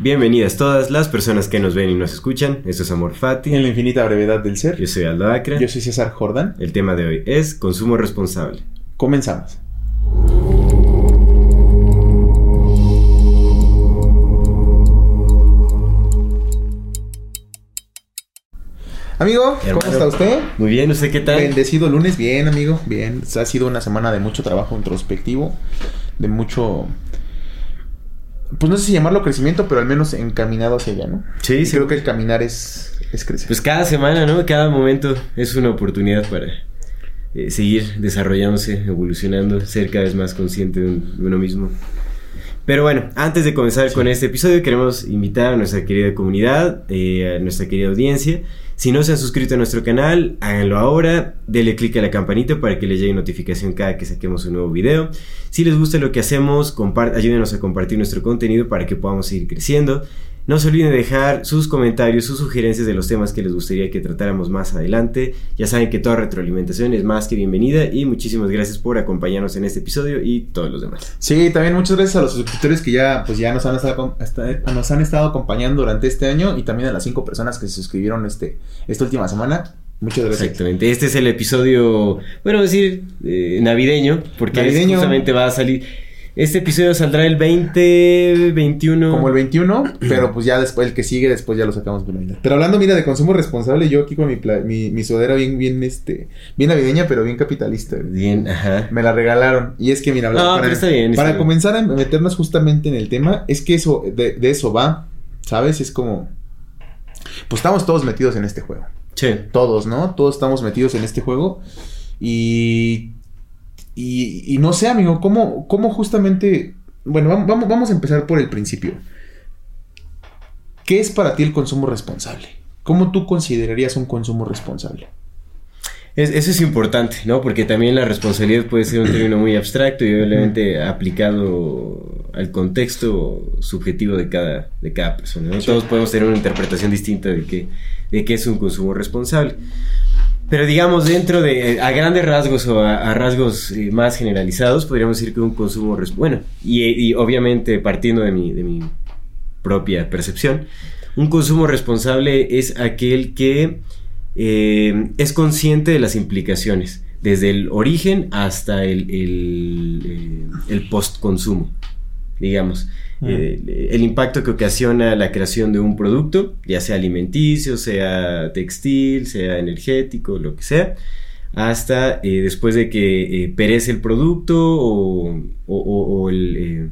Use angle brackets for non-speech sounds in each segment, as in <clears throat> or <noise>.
Bienvenidas todas las personas que nos ven y nos escuchan. Esto es Amor Fati. En la infinita brevedad del ser. Yo soy Aldo Acra. Yo soy César Jordan. El tema de hoy es consumo responsable. Comenzamos. Amigo, ¿cómo está usted? Muy bien, ¿usted qué tal? Bendecido lunes, bien, amigo, bien. Ha sido una semana de mucho trabajo introspectivo, de mucho. Pues no sé si llamarlo crecimiento, pero al menos encaminado hacia allá, ¿no? Sí, Y sí. Creo que el caminar es, es crecer. Pues cada semana, ¿no? Cada momento es una oportunidad para eh, seguir desarrollándose, evolucionando, ser cada vez más consciente de, un- de uno mismo. Pero bueno, antes de comenzar con este episodio, queremos invitar a nuestra querida comunidad, eh, a nuestra querida audiencia. Si no se han suscrito a nuestro canal, háganlo ahora. Denle click a la campanita para que les llegue notificación cada que saquemos un nuevo video. Si les gusta lo que hacemos, ayúdenos a compartir nuestro contenido para que podamos seguir creciendo. No se olviden de dejar sus comentarios, sus sugerencias de los temas que les gustaría que tratáramos más adelante. Ya saben que toda retroalimentación es más que bienvenida y muchísimas gracias por acompañarnos en este episodio y todos los demás. Sí, también muchas gracias a los suscriptores que ya, pues ya nos han estado, hasta- nos han estado acompañando durante este año y también a las cinco personas que se suscribieron este, esta última semana. Muchas gracias. Exactamente. Este es el episodio, bueno, decir, eh, navideño, porque es- Navideño. justamente va a salir. Este episodio saldrá el 20, 21. Como el 21, pero pues ya después, el que sigue después ya lo sacamos por Navidad. Pero hablando, mira, de consumo responsable, yo aquí con mi, pla- mi, mi sudadera bien, bien, este, bien navideña, pero bien capitalista. Bien, ajá. Me la regalaron. Y es que, mira, No, para, pero está bien, está para bien. comenzar a meternos justamente en el tema, es que eso, de, de eso va, ¿sabes? Es como, pues estamos todos metidos en este juego. Sí. Todos, ¿no? Todos estamos metidos en este juego. Y. Y, y no sé, amigo, ¿cómo, cómo justamente. Bueno, vam- vamos, vamos a empezar por el principio. ¿Qué es para ti el consumo responsable? ¿Cómo tú considerarías un consumo responsable? Es- eso es importante, ¿no? Porque también la responsabilidad puede ser un término muy abstracto y obviamente aplicado al contexto subjetivo de cada, de cada persona. Todos podemos tener una interpretación distinta de qué, de qué es un consumo responsable. Pero digamos, dentro de, eh, a grandes rasgos o a, rasgos eh, más generalizados, podríamos decir que un consumo, bueno, y, obviamente partiendo de mi, de mi propia percepción, un consumo responsable es aquel que eh, es consciente de las implicaciones, desde el origen hasta el, el post-consumo, digamos. Mm. Eh, el impacto que ocasiona la creación de un producto, ya sea alimenticio, sea textil, sea energético, lo que sea, hasta eh, después de que eh, perece el producto o, el...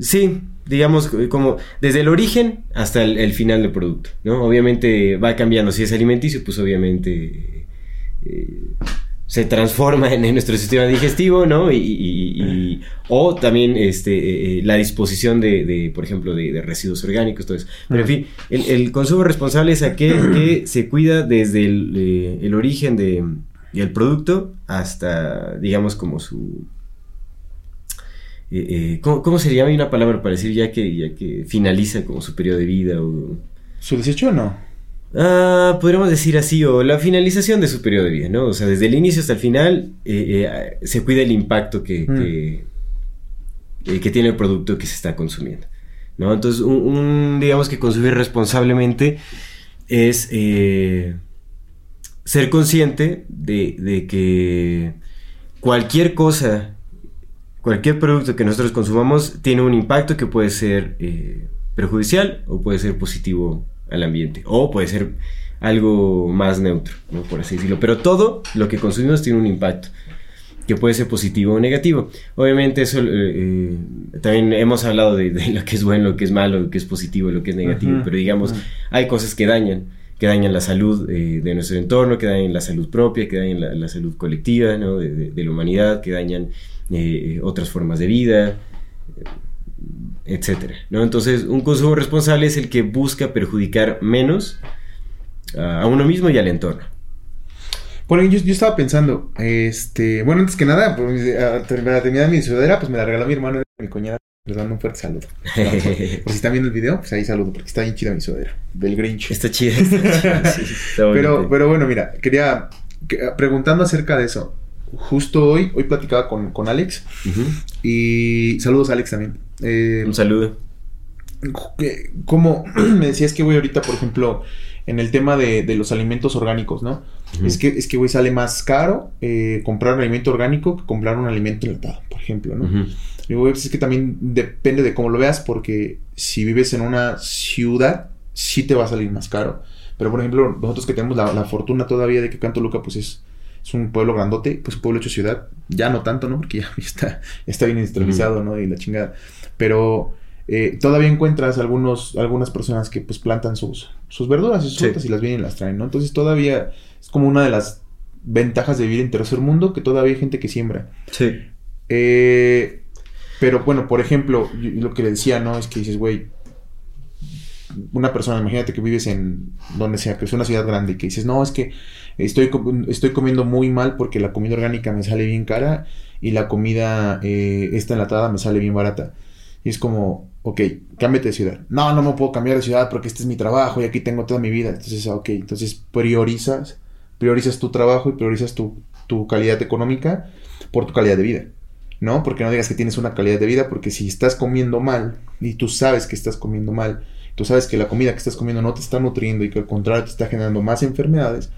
Sí, digamos como desde el origen hasta el, final del producto, ¿no? Obviamente va cambiando, si es alimenticio, pues obviamente se transforma en, en nuestro sistema digestivo, ¿no? Y, y- y- y- o también este, eh, eh, la disposición de, de, por ejemplo, de, de residuos orgánicos, todo eso. Pero en fin, el, el consumo responsable es aquel que se cuida desde el, eh, el origen de, del producto hasta, digamos, como su... eh, eh, ¿cómo, cómo se llama? Hay una palabra para decir ya que, ya que finaliza como su periodo de vida o... ¿Su desecho o no? Ah, podríamos decir así, o la finalización de su periodo de vida, ¿no? O sea, desde el inicio hasta el final eh, eh, se cuida el impacto que, Mm. que, eh, que tiene el producto que se está consumiendo, ¿no? Entonces, un, un, digamos que consumir responsablemente es ser consciente de, de que cualquier cosa, cualquier producto que nosotros consumamos tiene un impacto que puede ser perjudicial o puede ser positivo al ambiente o puede ser algo más neutro, ¿no? por así decirlo. Pero todo lo que consumimos tiene un impacto que puede ser positivo o negativo. Obviamente eso eh, eh, también hemos hablado de, de lo que es bueno, lo que es malo, lo que es positivo, lo que es negativo, pero digamos, hay cosas que dañan, que dañan la salud eh, de nuestro entorno, que dañan la salud propia, que dañan la, la salud colectiva ¿no? de, de, de, la humanidad, que dañan otras formas de vida, etcétera. ¿no? Entonces, un consumo responsable es el que busca perjudicar menos a uno mismo y al entorno. Bueno, yo, yo, estaba pensando, este, bueno, antes que nada, pues, a terminar mi sudadera, pues me la regaló mi hermano y mi cuñada. Les mando un fuerte saludo. <laughs> Por si están viendo el video, pues ahí saludo, porque está bien chida mi sudadera. Del Grinch. Está chida. Está sí, <laughs> está pero, pero bueno, mira, quería, que, preguntando acerca de eso. Justo hoy, hoy platicaba con, con Alex. Uh -huh. Y saludos Alex también. Eh, un saludo. Como <clears throat> me decías que, güey, ahorita, por ejemplo, en el tema de, de los alimentos orgánicos, ¿no? Uh -huh. Es que, es que, güey, sale más caro eh, comprar un alimento orgánico que comprar un alimento enlatado, por ejemplo, ¿no? Uh -huh. Y, güey, pues es que también depende de cómo lo veas, porque si vives en una ciudad, sí te va a salir más caro. Pero, por ejemplo, nosotros que tenemos la, la fortuna todavía de que Canto Luca, pues es, es un pueblo grandote, pues un pueblo hecho ciudad. Ya no tanto, ¿no? Porque ya <laughs> está, está bien industrializado, uh -huh. ¿no? Y la chingada. Pero eh, todavía encuentras algunos, algunas personas que pues plantan sus, sus verduras y sus frutas y las vienen y las traen, ¿no? Entonces todavía es como una de las ventajas de vivir en tercer mundo que todavía hay gente que siembra. Sí. Eh, pero bueno, por ejemplo, yo, lo que le decía, ¿no? Es que dices, güey, una persona, imagínate que vives en donde sea, que es una ciudad grande, y que dices, no, es que estoy, estoy comiendo muy mal porque la comida orgánica me sale bien cara y la comida eh, esta enlatada me sale bien barata. Y es como, ok, cámbiate de ciudad. No, no me puedo cambiar de ciudad porque este es mi trabajo y aquí tengo toda mi vida. Entonces, ok, entonces priorizas, priorizas tu trabajo y priorizas tu, tu calidad económica por tu calidad de vida. ¿No? Porque no digas que tienes una calidad de vida, porque si estás comiendo mal y tú sabes que estás comiendo mal, tú sabes que la comida que estás comiendo no te está nutriendo y que al contrario te está generando más enfermedades,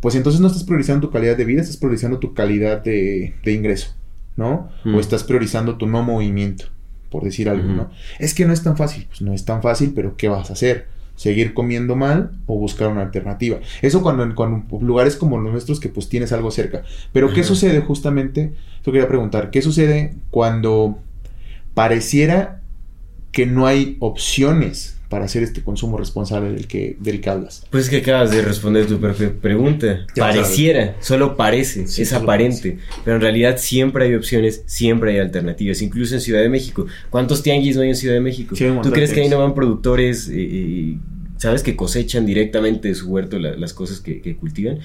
pues entonces no estás priorizando tu calidad de vida, estás priorizando tu calidad de, de ingreso, ¿no? Mm. O estás priorizando tu no movimiento, por decir algo, mm. ¿no? Es que no es tan fácil, pues no es tan fácil, pero ¿qué vas a hacer? ¿Seguir comiendo mal o buscar una alternativa? Eso cuando en cuando lugares como los nuestros que pues tienes algo cerca. Pero Ajá. ¿qué sucede justamente? Yo quería preguntar, ¿qué sucede cuando pareciera que no hay opciones para hacer este consumo responsable del que, del que hablas? Pues es que acabas de responder tu pregunta. Ya Pareciera, solo parece, sí, es aparente. Parece. Pero en realidad siempre hay opciones, siempre hay alternativas. Incluso en Ciudad de México. ¿Cuántos tianguis no hay en Ciudad de México? Sí, ¿Tú crees que ahí no van productores, eh, sabes, que cosechan directamente de su huerto la, las cosas que, que cultivan?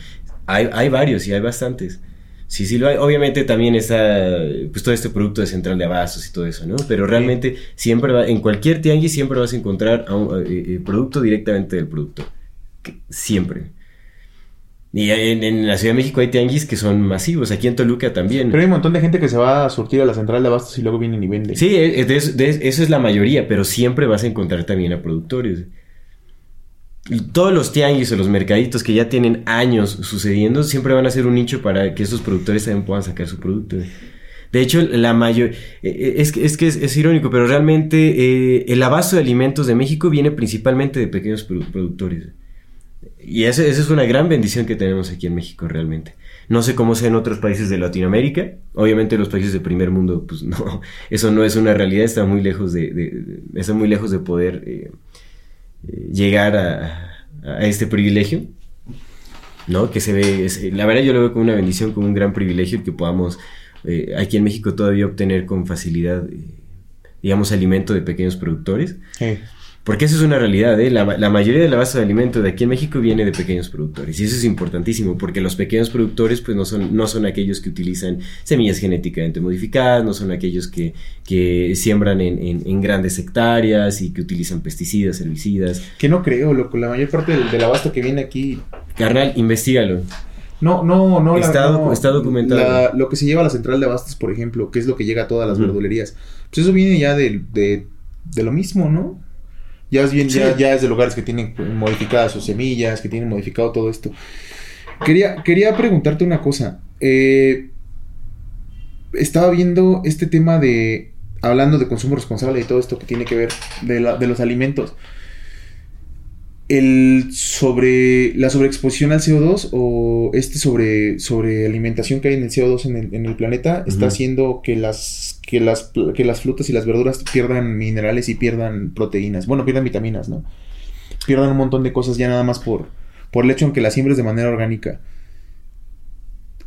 Hay, hay varios y hay bastantes. Sí, sí lo hay. Obviamente también está pues todo este producto de central de abastos y todo eso, ¿no? Pero realmente siempre va, en cualquier tianguis siempre vas a encontrar a un, eh, producto directamente del productor. Siempre. Y en, en, la Ciudad de México hay tianguis que son masivos, aquí en Toluca también. Pero hay un montón de gente que se va a surtir a la central de abastos y luego vienen y venden. Sí, de, de, eso es la mayoría, pero siempre vas a encontrar también a productores todos los tianguis o los mercaditos que ya tienen años sucediendo siempre van a ser un nicho para que esos productores también puedan sacar su producto. De hecho, la mayor. Es, es que es, irónico, pero realmente eh, el abasto de alimentos de México viene principalmente de pequeños produ productores. Y esa, es una gran bendición que tenemos aquí en México, realmente. No sé cómo sea en otros países de Latinoamérica. Obviamente, los países de primer mundo, pues <laughs> no, eso no es una realidad, está muy lejos de está muy lejos de poder. Eh, llegar a, este privilegio, ¿no? Que se ve, es, la verdad yo lo veo como una bendición, como un gran privilegio que podamos eh, aquí en México todavía obtener con facilidad, eh, digamos, alimento de pequeños productores. Sí. Porque eso es una realidad, ¿eh? la, la, mayoría de la base de alimento de aquí en México viene de pequeños productores. Y eso es importantísimo, porque los pequeños productores pues no son, no son aquellos que utilizan semillas genéticamente modificadas, no son aquellos que, que siembran en, en, en, grandes hectáreas y que utilizan pesticidas, herbicidas. Que no creo, loco, la mayor parte del, del abasto que viene aquí... Carnal, investigalo. No, no, no. Está, la, no, está documentado. La, lo que se lleva a la central de abastos, por ejemplo, que es lo que llega a todas las uh -huh. verdulerías. Pues eso viene ya de, de, de lo mismo, ¿no? Ya es bien, sí. ya, ya, es de lugares que tienen modificadas sus semillas, que tienen modificado todo esto. Quería, quería preguntarte una cosa. Eh, estaba viendo este tema de. Hablando de consumo responsable y todo esto que tiene que ver de, la, de los alimentos. El sobre la sobreexposición al CO2 o este sobre, sobre alimentación que hay en el CO2 en el, en el planeta uh -huh. está haciendo que las que las, que las frutas y las verduras pierdan minerales y pierdan proteínas. Bueno, pierdan vitaminas, ¿no? Pierdan un montón de cosas ya nada más por, por el hecho en que la siembres de manera orgánica.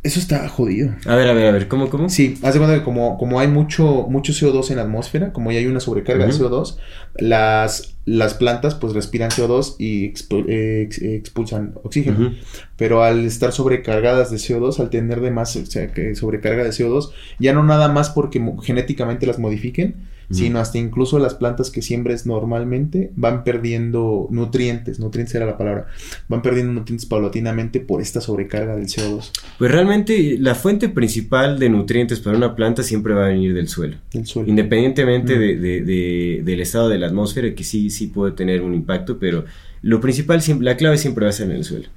Eso está jodido. A ver, a ver, a ver, ¿cómo, cómo? Sí, haz de cuenta que como, como hay mucho, mucho CO2 en la atmósfera, como ya hay una sobrecarga de Ujú. CO2, las, las plantas pues respiran CO2 y expu- eh, ex- expulsan oxígeno. Pero al estar sobrecargadas de CO2, al tener de más, o sea, que sobrecarga de CO2, ya no nada más porque genéticamente las modifiquen, Sino hasta incluso las plantas que siembres normalmente van perdiendo nutrientes, nutrientes era la palabra, van perdiendo nutrientes paulatinamente por esta sobrecarga del CO2 Pues realmente la fuente principal de nutrientes para una planta siempre va a venir del suelo. del suelo. Independientemente Mm. de, de- de- del estado de la atmósfera, que sí, sí puede tener un impacto, pero lo principal, la clave siempre va a ser en el suelo.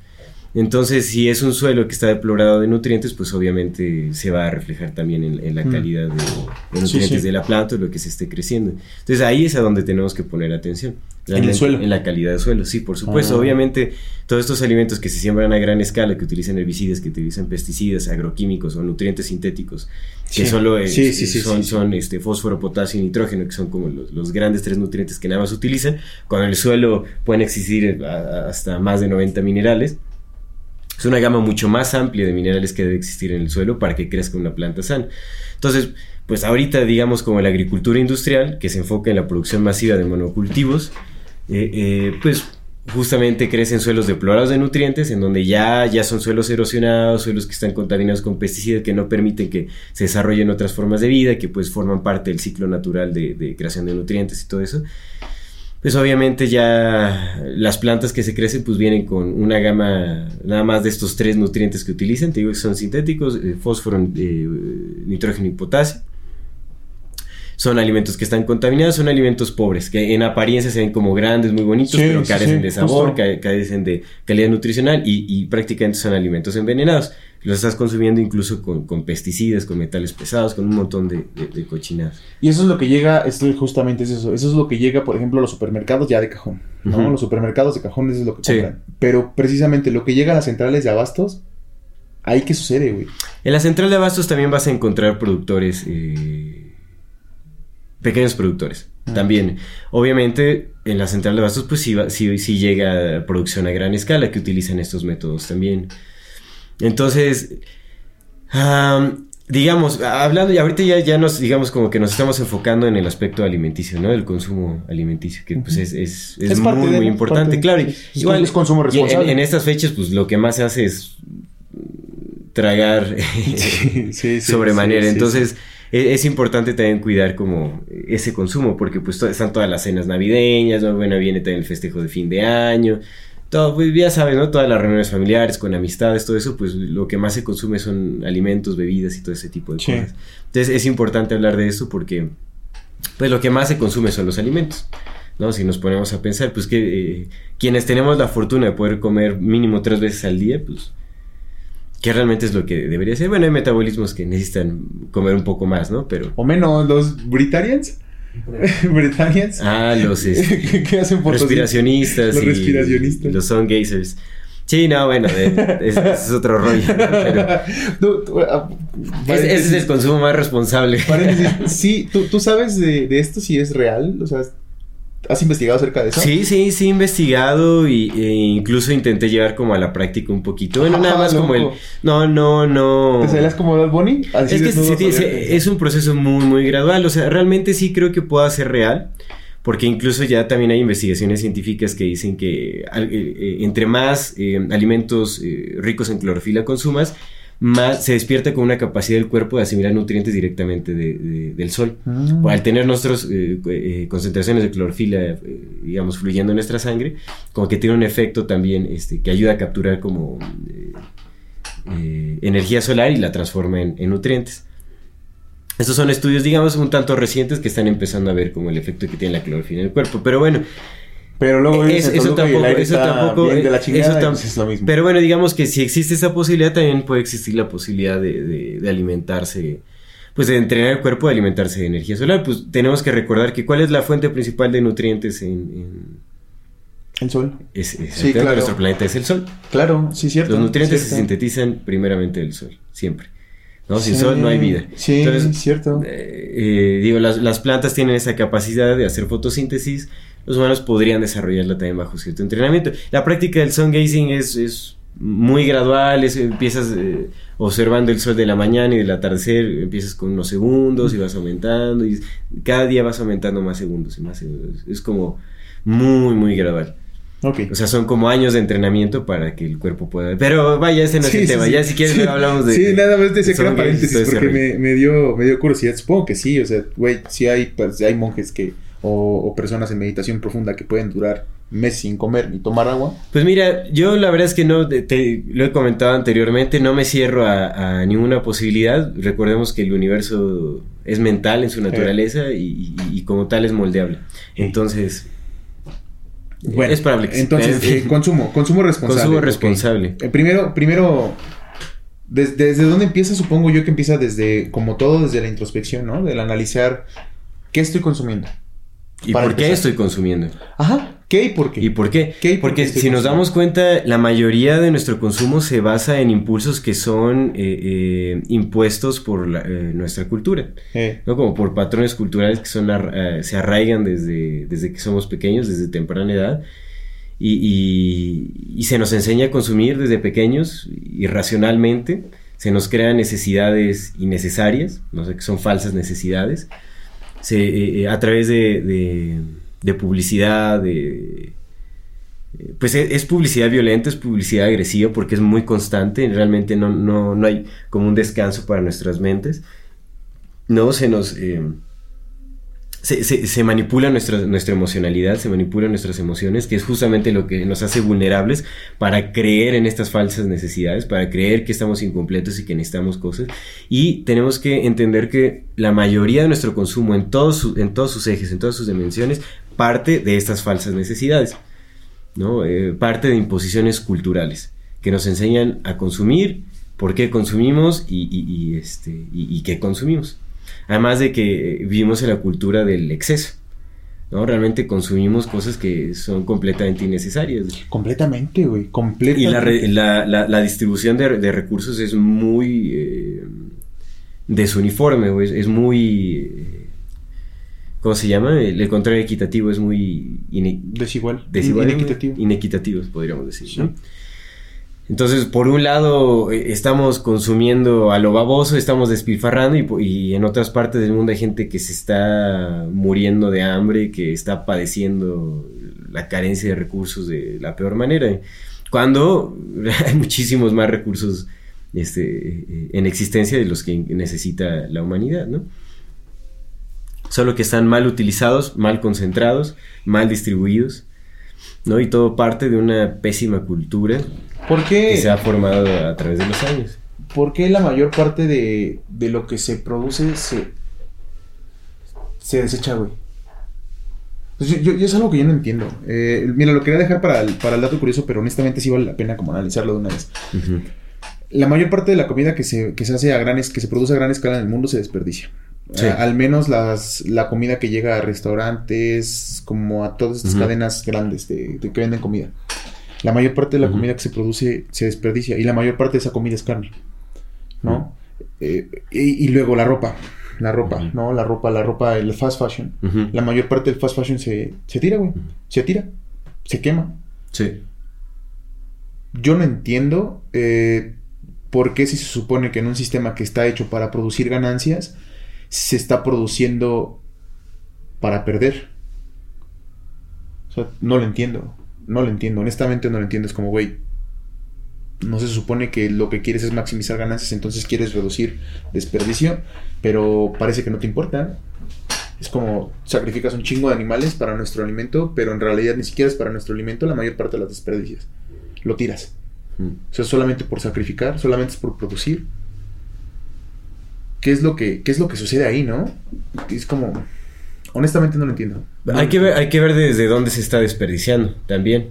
Entonces, si es un suelo que está deplorado de nutrientes, pues obviamente se va a reflejar también en, en la Mm. calidad de, de nutrientes sí. de la planta lo que se esté creciendo. Entonces, ahí es a donde tenemos que poner atención. Realmente, suelo? En la calidad del suelo, sí, por supuesto. Ah. Obviamente, todos estos alimentos que se siembran a gran escala, que utilizan herbicidas, que utilizan pesticidas, agroquímicos o nutrientes sintéticos, que Sí. solo es- son, este, fósforo, potasio y nitrógeno, que son como los, los grandes tres nutrientes que nada más utilizan. Cuando en el suelo pueden existir eh, a- a- hasta más de 90 minerales. Es una gama mucho más amplia de minerales que debe existir en el suelo para que crezca una planta sana. Entonces, pues ahorita digamos como la agricultura industrial, que se enfoca en la producción masiva de monocultivos, eh, eh, pues justamente crecen suelos deplorados de nutrientes, en donde ya, ya son suelos erosionados, suelos que están contaminados con pesticidas que no permiten que se desarrollen otras formas de vida, que pues forman parte del ciclo natural de, de creación de nutrientes y todo eso. Pues obviamente ya las plantas que se crecen pues vienen con una gama nada más de estos tres nutrientes que utilizan, te digo que son sintéticos, eh, fósforo, eh, nitrógeno y potasio. Son alimentos que están contaminados, son alimentos pobres, que en apariencia se ven como grandes, muy bonitos, Sí, pero carecen sí, de sabor, ca- carecen de calidad nutricional y, y prácticamente son alimentos envenenados. Los estás consumiendo incluso con, con pesticidas, con metales pesados, con un montón de, de, de cochinadas. Y eso es lo que llega, esto es justamente es eso. Eso es lo que llega, por ejemplo, a los supermercados ya de cajón. ¿no? Los supermercados de cajón eso es lo que Sí. compran. Pero precisamente lo que llega a las centrales de abastos, ahí qué sucede, güey. En la central de abastos también vas a encontrar productores, eh, pequeños productores. Ah. También, obviamente, en la central de abastos, pues sí, sí, sí llega producción a gran escala que utilizan estos métodos también. Entonces, am, digamos, hablando, y ahorita ya, ya nos, digamos, como que nos estamos enfocando en el aspecto alimenticio, ¿no? Del consumo alimenticio, que pues es, es, es muy, de, muy importante, de- claro. y es- es- igual, es consumo en- responsable. En, estas fechas, pues lo que más se hace es tragar <laughs> Sí, sí, sobremanera. sí, Entonces, e- es importante también cuidar como ese consumo, porque pues to- están todas las cenas navideñas, ¿no? bueno, viene también el festejo de fin de año, todo, pues ya sabes, ¿no? Todas las reuniones familiares, con amistades, todo eso, pues lo que más se consume son alimentos, bebidas y todo ese tipo de Sí. cosas. Entonces, es importante hablar de esto porque, pues lo que más se consume son los alimentos. ¿no? Si nos ponemos a pensar, pues que eh, quienes tenemos la fortuna de poder comer mínimo tres veces al día, pues que realmente es lo que debería ser. Bueno, hay metabolismos que necesitan comer un poco más, ¿no? Pero... O menos, los Britarians. <laughs> Britarians. Ah, los <laughs> este, hacen respiracionistas. Los respiracionistas. Los sun gazers. Sí, no, bueno, de- es, es otro rollo. <laughs> ah, ese, es el consumo más responsable. paréntesis, sí, ¿tú, tú sabes de, de esto si es real, o sea, ¿has investigado acerca de eso? Sí, sí, sí, he investigado y, e incluso intenté llevar como a la práctica un poquito. Bueno, nada Ah, más como el... No, no, no... ¿Te salías como Bad Bunny? Así Es que sí, sí, es un proceso muy, muy gradual. O sea, realmente sí creo que pueda ser real. Porque incluso ya también hay investigaciones científicas que dicen que eh, eh, entre más eh, alimentos eh, ricos en clorofila consumas, más se despierta con una capacidad del cuerpo de asimilar nutrientes directamente de- de- del sol. Mm. Al tener nuestras concentraciones de clorofila, eh, digamos, fluyendo en nuestra sangre, como que tiene un efecto también este, que ayuda a capturar como eh, eh, energía solar y la transforma en, en nutrientes. Estos son estudios, digamos, un tanto recientes que están empezando a ver como el efecto que tiene la clorofila en el cuerpo. Pero bueno, Pero luego es- en eso y tampoco, aire eso está tampoco, bien de la chingada, eso tam- pues es lo mismo. pero bueno, digamos que si existe esa posibilidad, también puede existir la posibilidad de, de- de alimentarse, pues de entrenar el cuerpo de alimentarse de energía solar. Pues tenemos que recordar que cuál es la fuente principal de nutrientes en, en- El sol. es- es- Sí, en claro. nuestro planeta es el sol. Claro, sí, cierto. Los nutrientes se sintetizan primeramente del sol, siempre. ¿no? Sin Sí, sol no hay vida. Sí, Entonces, cierto. eh, eh, digo, las, las plantas tienen esa capacidad de hacer fotosíntesis, los humanos podrían desarrollarla también bajo cierto entrenamiento. La práctica del sun gazing es, es muy gradual, es, empiezas eh, observando el sol de la mañana y del atardecer, empiezas con unos segundos y vas aumentando y cada día vas aumentando más segundos y más segundos. Es como muy, muy gradual. Ok. O sea, son como años de entrenamiento para que el cuerpo pueda... Pero vaya, ese no es Sí, el sí, tema. sí. Ya si quieres hablamos de... Sí, nada más era gays y paréntesis ese porque me, me dio, me dio curiosidad. Supongo que sí, o sea, güey, sí hay, pues, hay monjes que, o, o personas en meditación profunda que pueden durar meses sin comer ni tomar agua. Pues mira, yo la verdad es que no, te, te- lo he comentado anteriormente, no me cierro a, a ninguna posibilidad. Recordemos que el universo es mental en su naturaleza y, y- y como tal es moldeable. Entonces, Bueno, es probable que sí. entonces, eh, consumo, consumo responsable. Consumo responsable. Eh, primero, primero, des- desde dónde empieza, supongo yo que empieza desde, como todo, desde la introspección, ¿no? Del analizar qué estoy consumiendo. ¿Y por qué empezar. estoy consumiendo? Ajá, ¿qué y por qué? ¿Y por qué? ¿Qué y por Porque qué si nos damos cuenta, la mayoría de nuestro consumo se basa en impulsos que son eh, eh, impuestos por la- eh, nuestra cultura. Eh, ¿no? Como por patrones culturales que son ar- eh, se arraigan desde, desde que somos pequeños, desde temprana edad, y, y- y se nos enseña a consumir desde pequeños irracionalmente, se nos crean necesidades innecesarias, no sé, que son falsas necesidades, se, eh, eh, a través de, de- publicidad, de... Pues es, es publicidad violenta, es publicidad agresiva porque es muy constante, realmente no, no, no hay como un descanso para nuestras mentes. No, se nos... eh, se, manipula nuestra, nuestra emocionalidad, se manipulan nuestras emociones, que es justamente lo que nos hace vulnerables para creer en estas falsas necesidades, para creer que estamos incompletos y que necesitamos cosas. Y tenemos que entender que la mayoría de nuestro consumo en todos, sus ejes, en todas sus dimensiones, parte de estas falsas necesidades. ¿no? Eh, parte de imposiciones culturales que nos enseñan a consumir, por qué consumimos y, este, qué consumimos. Además de que eh, vivimos en la cultura del exceso. ¿no? Realmente consumimos cosas que son completamente innecesarias. completamente, güey, Y completamente. la, re- la- la- la distribución de, de recursos es muy eh, desuniforme, güey, es, muy... eh, ¿Cómo se llama? El, el contrario equitativo es muy Desigual. desigual, Inequitativo. inequitativos, podríamos decir. Sí. ¿no? Entonces, por un lado, eh, estamos consumiendo a lo baboso, estamos despilfarrando, y, en otras partes del mundo hay gente que se está muriendo de hambre, que está padeciendo la carencia de recursos de la peor manera. Cuando <laughs> hay muchísimos más recursos este, eh, en existencia de los que necesita la humanidad, ¿no? Solo que están mal utilizados, mal concentrados, mal distribuidos, ¿no? Y todo parte de una pésima cultura ¿Por que qué, se ha formado a través de los años. por qué la mayor parte de, de lo que se produce se, se desecha, güey? Pues yo, yo- yo es algo que yo no entiendo. Eh, mira, lo quería dejar para el, para el dato curioso, pero honestamente sí vale la pena como analizarlo de una vez. La mayor parte de la comida que se, que se hace a gran es- que se produce a gran escala en el mundo se desperdicia. Sí. A- al menos las, la comida que llega a restaurantes, como a todas estas cadenas grandes de, de que venden comida. La mayor parte de la comida que se produce se desperdicia y la mayor parte de esa comida es carne. ¿No? Eh, y, y luego la ropa. La ropa. ¿no? La ropa, la ropa, el fast fashion. La mayor parte del fast fashion se, se tira, güey. Se tira. Se quema. Sí. Yo no entiendo eh, por qué si se supone que en un sistema que está hecho para producir ganancias, se está produciendo para perder. O sea, no lo entiendo. No lo entiendo. Honestamente no lo entiendo. Es como, güey, no se supone que lo que quieres es maximizar ganancias, entonces quieres reducir desperdicio, pero parece que no te importa. Es como sacrificas un chingo de animales para nuestro alimento, pero en realidad ni siquiera es para nuestro alimento, la mayor parte de las desperdicias. Lo tiras. Ujú. O sea, solamente por sacrificar, solamente es por producir. ¿Qué es lo que, qué es lo que sucede ahí, no? Es como. Honestamente no lo entiendo. No Hay lo que, ver, hay que ver desde dónde se está desperdiciando también.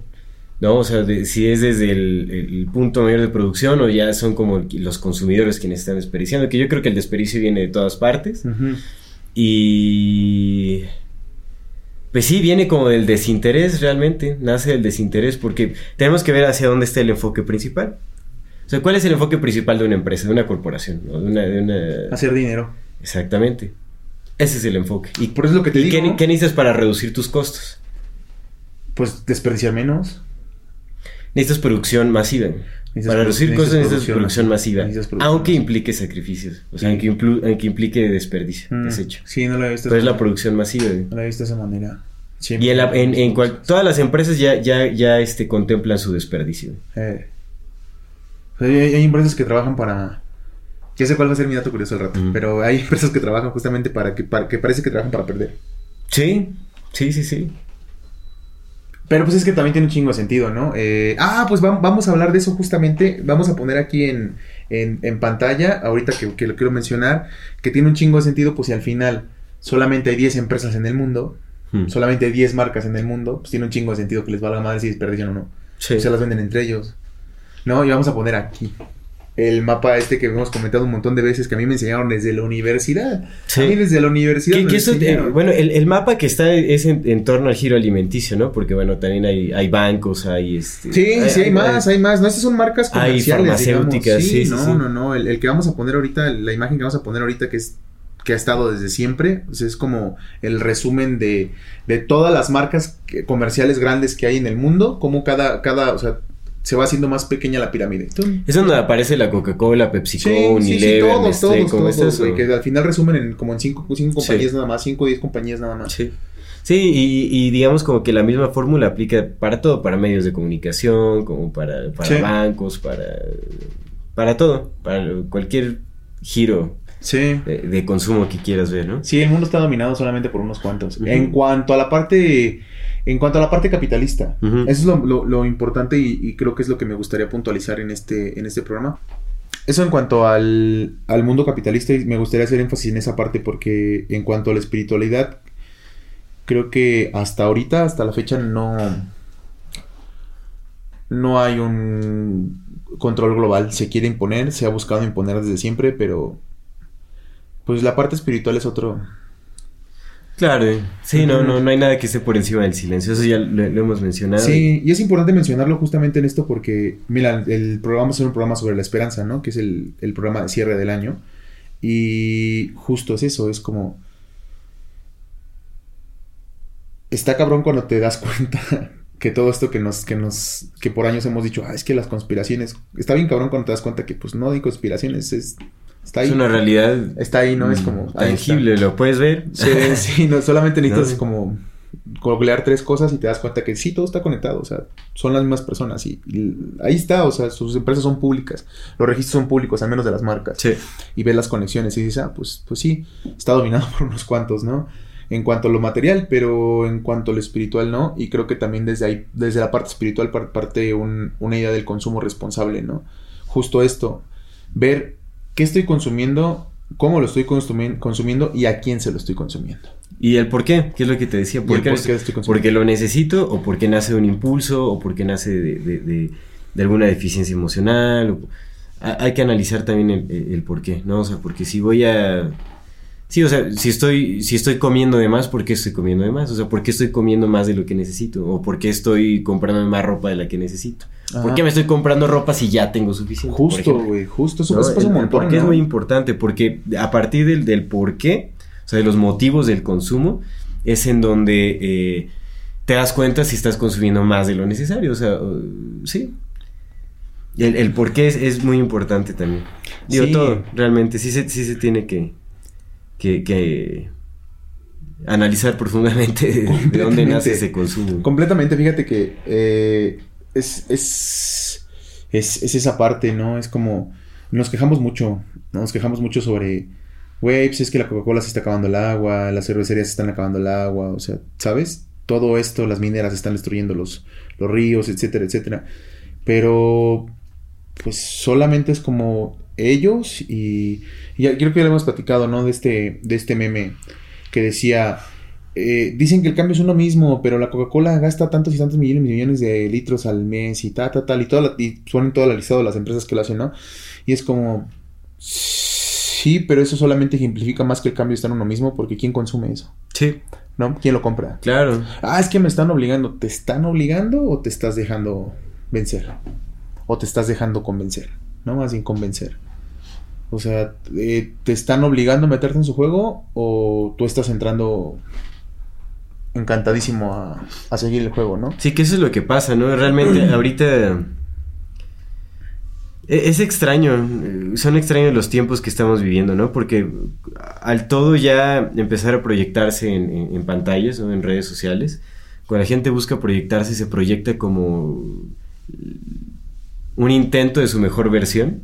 ¿No? O sea, de- si es desde el, el punto mayor de producción o ya son como los consumidores quienes están desperdiciando, que yo creo que el desperdicio viene de todas partes. Y... Pues sí, viene como del desinterés realmente, nace del desinterés porque tenemos que ver hacia dónde está el enfoque principal. O sea, ¿cuál es el enfoque principal de una empresa, de una corporación? ¿no? De una, de una- Hacer dinero. Exactamente. Ese es el enfoque. ¿Y, Por eso es lo que te y digo. qué, qué necesitas para reducir tus costos? pues desperdiciar menos. Necesitas producción masiva. Necesitas Para reducir necesitas cosas necesitas producción masiva. masiva. Necesitas producción Aunque masiva. implique sacrificios. O sea, Sí. aunque, implique desperdicio, Mm, desecho. Sí, no lo he visto. Pero es la producción masiva. güey. No lo he visto de esa manera. Y en, la- en, en cual- todas las empresas ya, ya, ya este, contemplan su desperdicio. Eh. O sea, hay, hay empresas que trabajan para. Ya sé cuál va a ser mi dato curioso al rato. Pero hay empresas que trabajan justamente para que, para que parece que trabajan para perder. Sí, sí, sí, sí. Pero pues es que también tiene un chingo de sentido, ¿no? Eh, ah, pues vam- vamos a hablar de eso justamente. Vamos a poner aquí en, en, en pantalla, ahorita que, que lo quiero mencionar, que tiene un chingo de sentido, pues si al final solamente hay 10 empresas en el mundo, Hmm. solamente hay 10 marcas en el mundo, pues tiene un chingo de sentido que les valga madre si desperdician o no. Sí. Se las venden entre ellos. No, y vamos a poner aquí. El mapa este que hemos comentado un montón de veces que a mí me enseñaron desde la universidad. Sí. A mí desde la universidad. Que- me que eso, eh, bueno, el, el mapa que está es en, en torno al giro alimenticio, ¿no? Porque, bueno, también hay, hay bancos, hay este. Sí, sí, hay más, hay más. No, estas son marcas Hay comerciales, farmacéuticas, sí, sí, no, sí. no, no. El, el que vamos a poner ahorita, la imagen que vamos a poner ahorita, que es que ha estado desde siempre, pues es como el resumen de, de todas las marcas que- comerciales grandes que hay en el mundo, como cada, cada, o sea, se va haciendo más pequeña la pirámide. Es donde aparece la Coca-Cola, PepsiCo, Sí, sí, sí, Unilever, todos, que al final resumen en, como en cinco, cinco Sí. compañías nada más, cinco o diez compañías nada más. Sí. Sí, y, y digamos como que la misma fórmula aplica para todo, para medios de comunicación, como para, para Sí. bancos, para, para todo, para cualquier giro Sí. de, de consumo que quieras ver, ¿no? Sí, el mundo está dominado solamente por unos cuantos. En cuanto a la parte, en cuanto a la parte capitalista, eso es lo, lo- lo importante y, y creo que es lo que me gustaría puntualizar en este, en este programa. Eso en cuanto al, al mundo capitalista, y me gustaría hacer énfasis en esa parte porque en cuanto a la espiritualidad, creo que hasta ahorita, hasta la fecha, no, no hay un control global. Se quiere imponer, se ha buscado imponer desde siempre, pero pues la parte espiritual es otro, Claro, sí, no, no, no hay nada que esté por encima del silencio, eso ya lo, lo hemos mencionado. Sí, y es importante mencionarlo justamente en esto porque, mira, el programa es un programa sobre la esperanza, ¿no? Que es el, el programa de cierre del año. Y justo es eso, es como... Está cabrón cuando te das <laughs> cuenta que todo esto que nos, que nos, que por años hemos dicho, ah, es que las conspiraciones, está bien cabrón cuando te das cuenta que pues no hay conspiraciones, es, está ahí. Es una realidad Está ahí, ¿no? Es como... tangible, lo puedes ver. Sí, <laughs> sí, no, solamente necesitas No. como googlear tres cosas y te das cuenta que sí, todo está conectado, o sea, son las mismas personas y, y ahí está, o sea, sus empresas son públicas, los registros son públicos, al menos de las marcas, Sí. y ves las conexiones y dices, ah, pues, pues sí, está dominado <laughs> por unos cuantos, ¿no? En cuanto a lo material, pero en cuanto a lo espiritual, no, y creo que también desde ahí, desde la parte espiritual par- parte un- una idea del consumo responsable, ¿no? Justo esto, ver qué estoy consumiendo, cómo lo estoy consumi- consumiendo y a quién se lo estoy consumiendo. ¿Y el por qué? ¿Qué es lo que te decía? ¿Y ¿Por qué, por qué estoy- porque lo necesito o porque nace de un impulso o porque nace de, de- de- de alguna deficiencia emocional? o- hay que analizar también el, el- el por qué, ¿no? O sea, porque si voy a... Sí, o sea, si estoy, si estoy comiendo de más, ¿por qué estoy comiendo de más? O sea, ¿por qué estoy comiendo más de lo que necesito? ¿O por qué estoy comprando más ropa de la que necesito? ¿Por Ajá. qué me estoy comprando ropa si ya tengo suficiente? por Justo, güey, justo. Eso, ¿no? eso pasa un El- el montón. por qué es muy importante, porque a partir del, del por qué, o sea, de los motivos del consumo, es en donde eh, te das cuenta si estás consumiendo más de lo necesario. O sea, uh, sí. El, el por qué es, es muy importante también. Digo, Sí. todo, realmente, sí se, sí se tiene que, que, que analizar profundamente de, de dónde nace ese consumo. Completamente, fíjate que eh, es, es, es, es esa parte, ¿no? Es como, nos quejamos mucho, ¿no? Nos quejamos mucho sobre, güey, pues es que la Coca-Cola se está acabando el agua, las cervecerías se están acabando el agua, o sea, ¿sabes? Todo esto, las mineras están destruyendo los, los ríos, etcétera, etcétera. Pero, pues solamente es como ellos y, y ya- creo que ya lo hemos platicado, ¿no? De este, de este meme que decía, eh, dicen que el cambio es uno mismo, pero la Coca-Cola gasta tantos y tantos millones y millones de litros al mes y tal, tal, tal, y, toda la, y ponen toda la lista de las empresas que lo hacen, ¿no? Y es como, sí, pero eso solamente ejemplifica más que el cambio está en uno mismo, porque ¿quién consume eso? Sí, ¿No? ¿Quién lo compra? claro. Ah, es que me están obligando. ¿Te están obligando o te estás dejando vencer? O te estás dejando convencer, ¿no? Más bien convencer. O sea, eh, ¿te están obligando a meterte en su juego o tú estás entrando encantadísimo a, a seguir el juego, ¿no? Sí, que eso es lo que pasa, ¿no? Realmente <clears throat> ahorita e-, es extraño, eh, son extraños los tiempos que estamos viviendo, ¿no? Porque al todo ya empezar a proyectarse en, pantallas, ¿no? En redes sociales, cuando la gente busca proyectarse, se proyecta como un intento de su mejor versión.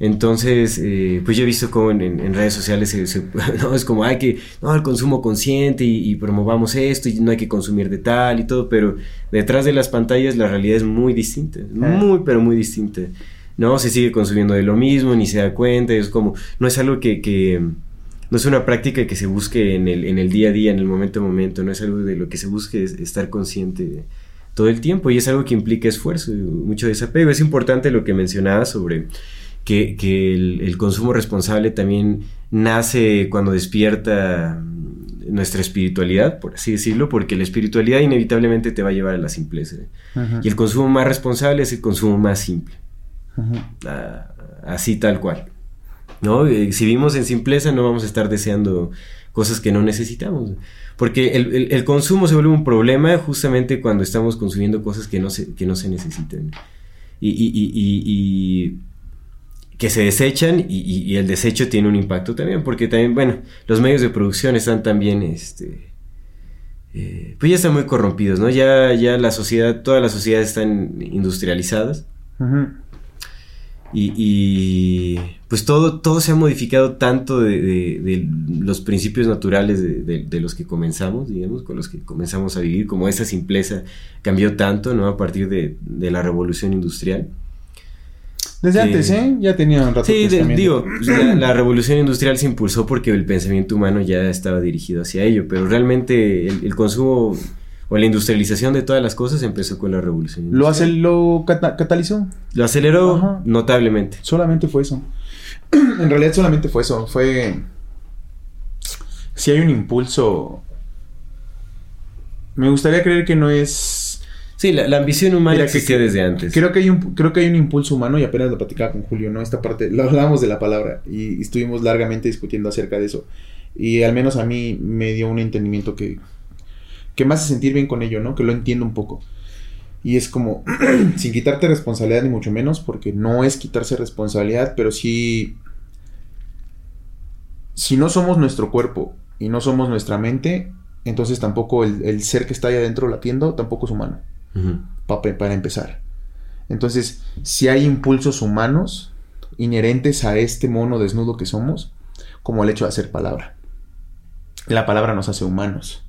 Entonces, eh, pues yo he visto como en, redes sociales <laughs> no, es como hay que, no, el consumo consciente y, promovamos esto y no hay que consumir de tal y todo, pero detrás de las pantallas la realidad es muy distinta, muy, pero muy distinta no se sigue consumiendo de lo mismo, ni se da cuenta, es como, no es algo que, no es una práctica que se busque en el, en el día a día, en el momento a momento, no es algo de lo que se busque estar consciente todo el tiempo y es algo que implica esfuerzo, mucho desapego. Es importante lo que mencionaba sobre que, el, consumo responsable también nace cuando despierta nuestra espiritualidad, por así decirlo, porque la espiritualidad inevitablemente te va a llevar a la simpleza. Y el consumo más responsable es el consumo más simple. Ah, así tal cual. ¿no? Eh, si vivimos en simpleza no vamos a estar deseando cosas que no necesitamos. Porque el, consumo se vuelve un problema justamente cuando estamos consumiendo cosas que no se, que no se necesitan. Y, que se desechan y, el desecho tiene un impacto también. Porque también, bueno, los medios de producción están también, este, eh, pues ya están muy corrompidos, ¿no? Ya, ya la sociedad, todas las sociedades están industrializadas. Y, pues todo, todo se ha modificado tanto de, los principios naturales de, los que comenzamos, digamos, con los que comenzamos a vivir, como esa simpleza cambió tanto, ¿no? A partir de, la revolución industrial. Desde antes, ¿eh? Ya tenía un rato. Sí, digo, <clears throat> la, revolución industrial se impulsó porque el pensamiento humano ya estaba dirigido hacia ello, pero realmente el consumo o la industrialización de todas las cosas empezó con la revolución ¿Lo, hace, lo catalizó? Lo aceleró notablemente. Solamente fue eso. <clears throat> en realidad solamente fue eso. Fue... Si hay un impulso... Me gustaría creer que no es... Sí, la, ambición humana existía desde antes. Creo que, hay un, creo que hay un impulso humano y apenas lo platicaba con Julio, ¿no? Esta parte, lo hablábamos de la palabra y estuvimos largamente discutiendo acerca de eso. Y al menos a mí me dio un entendimiento que, que me hace sentir bien con ello, ¿no? Que lo entiendo un poco. Y es como, <clears throat> sin quitarte responsabilidad ni mucho menos, porque no es quitarse responsabilidad, pero sí, si no somos nuestro cuerpo y no somos nuestra mente, entonces tampoco el, ser que está ahí adentro latiendo tampoco es humano, para empezar. Entonces, si hay impulsos humanos inherentes a este mono desnudo que somos, como el hecho de hacer palabra. La palabra nos hace humanos.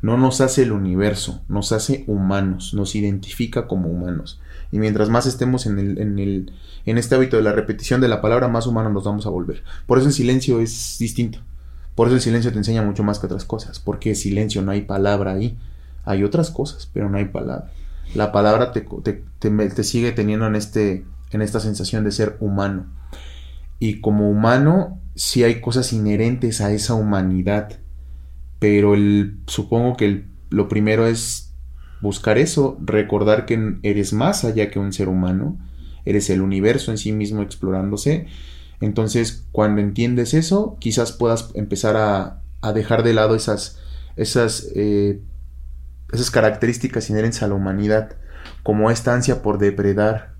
No nos hace el universo, nos hace humanos, nos identifica como humanos. Y mientras más estemos en, el, en, el, en este hábito de la repetición de la palabra, más humanos nos vamos a volver. Por eso el silencio es distinto. Por eso el silencio te enseña mucho más que otras cosas. Porque silencio no hay palabra ahí. Hay otras cosas, pero no hay palabra. La palabra te, te, te sigue teniendo en, este, en esta sensación de ser humano. Y como humano, sí hay cosas inherentes a esa humanidad pero el, supongo que lo primero es buscar eso, recordar que eres más allá que un ser humano, eres el universo en sí mismo explorándose. Entonces, cuando entiendes eso, quizás puedas empezar a, a dejar de lado esas, esas, eh, esas características inherentes a la humanidad, como esta ansia por depredar.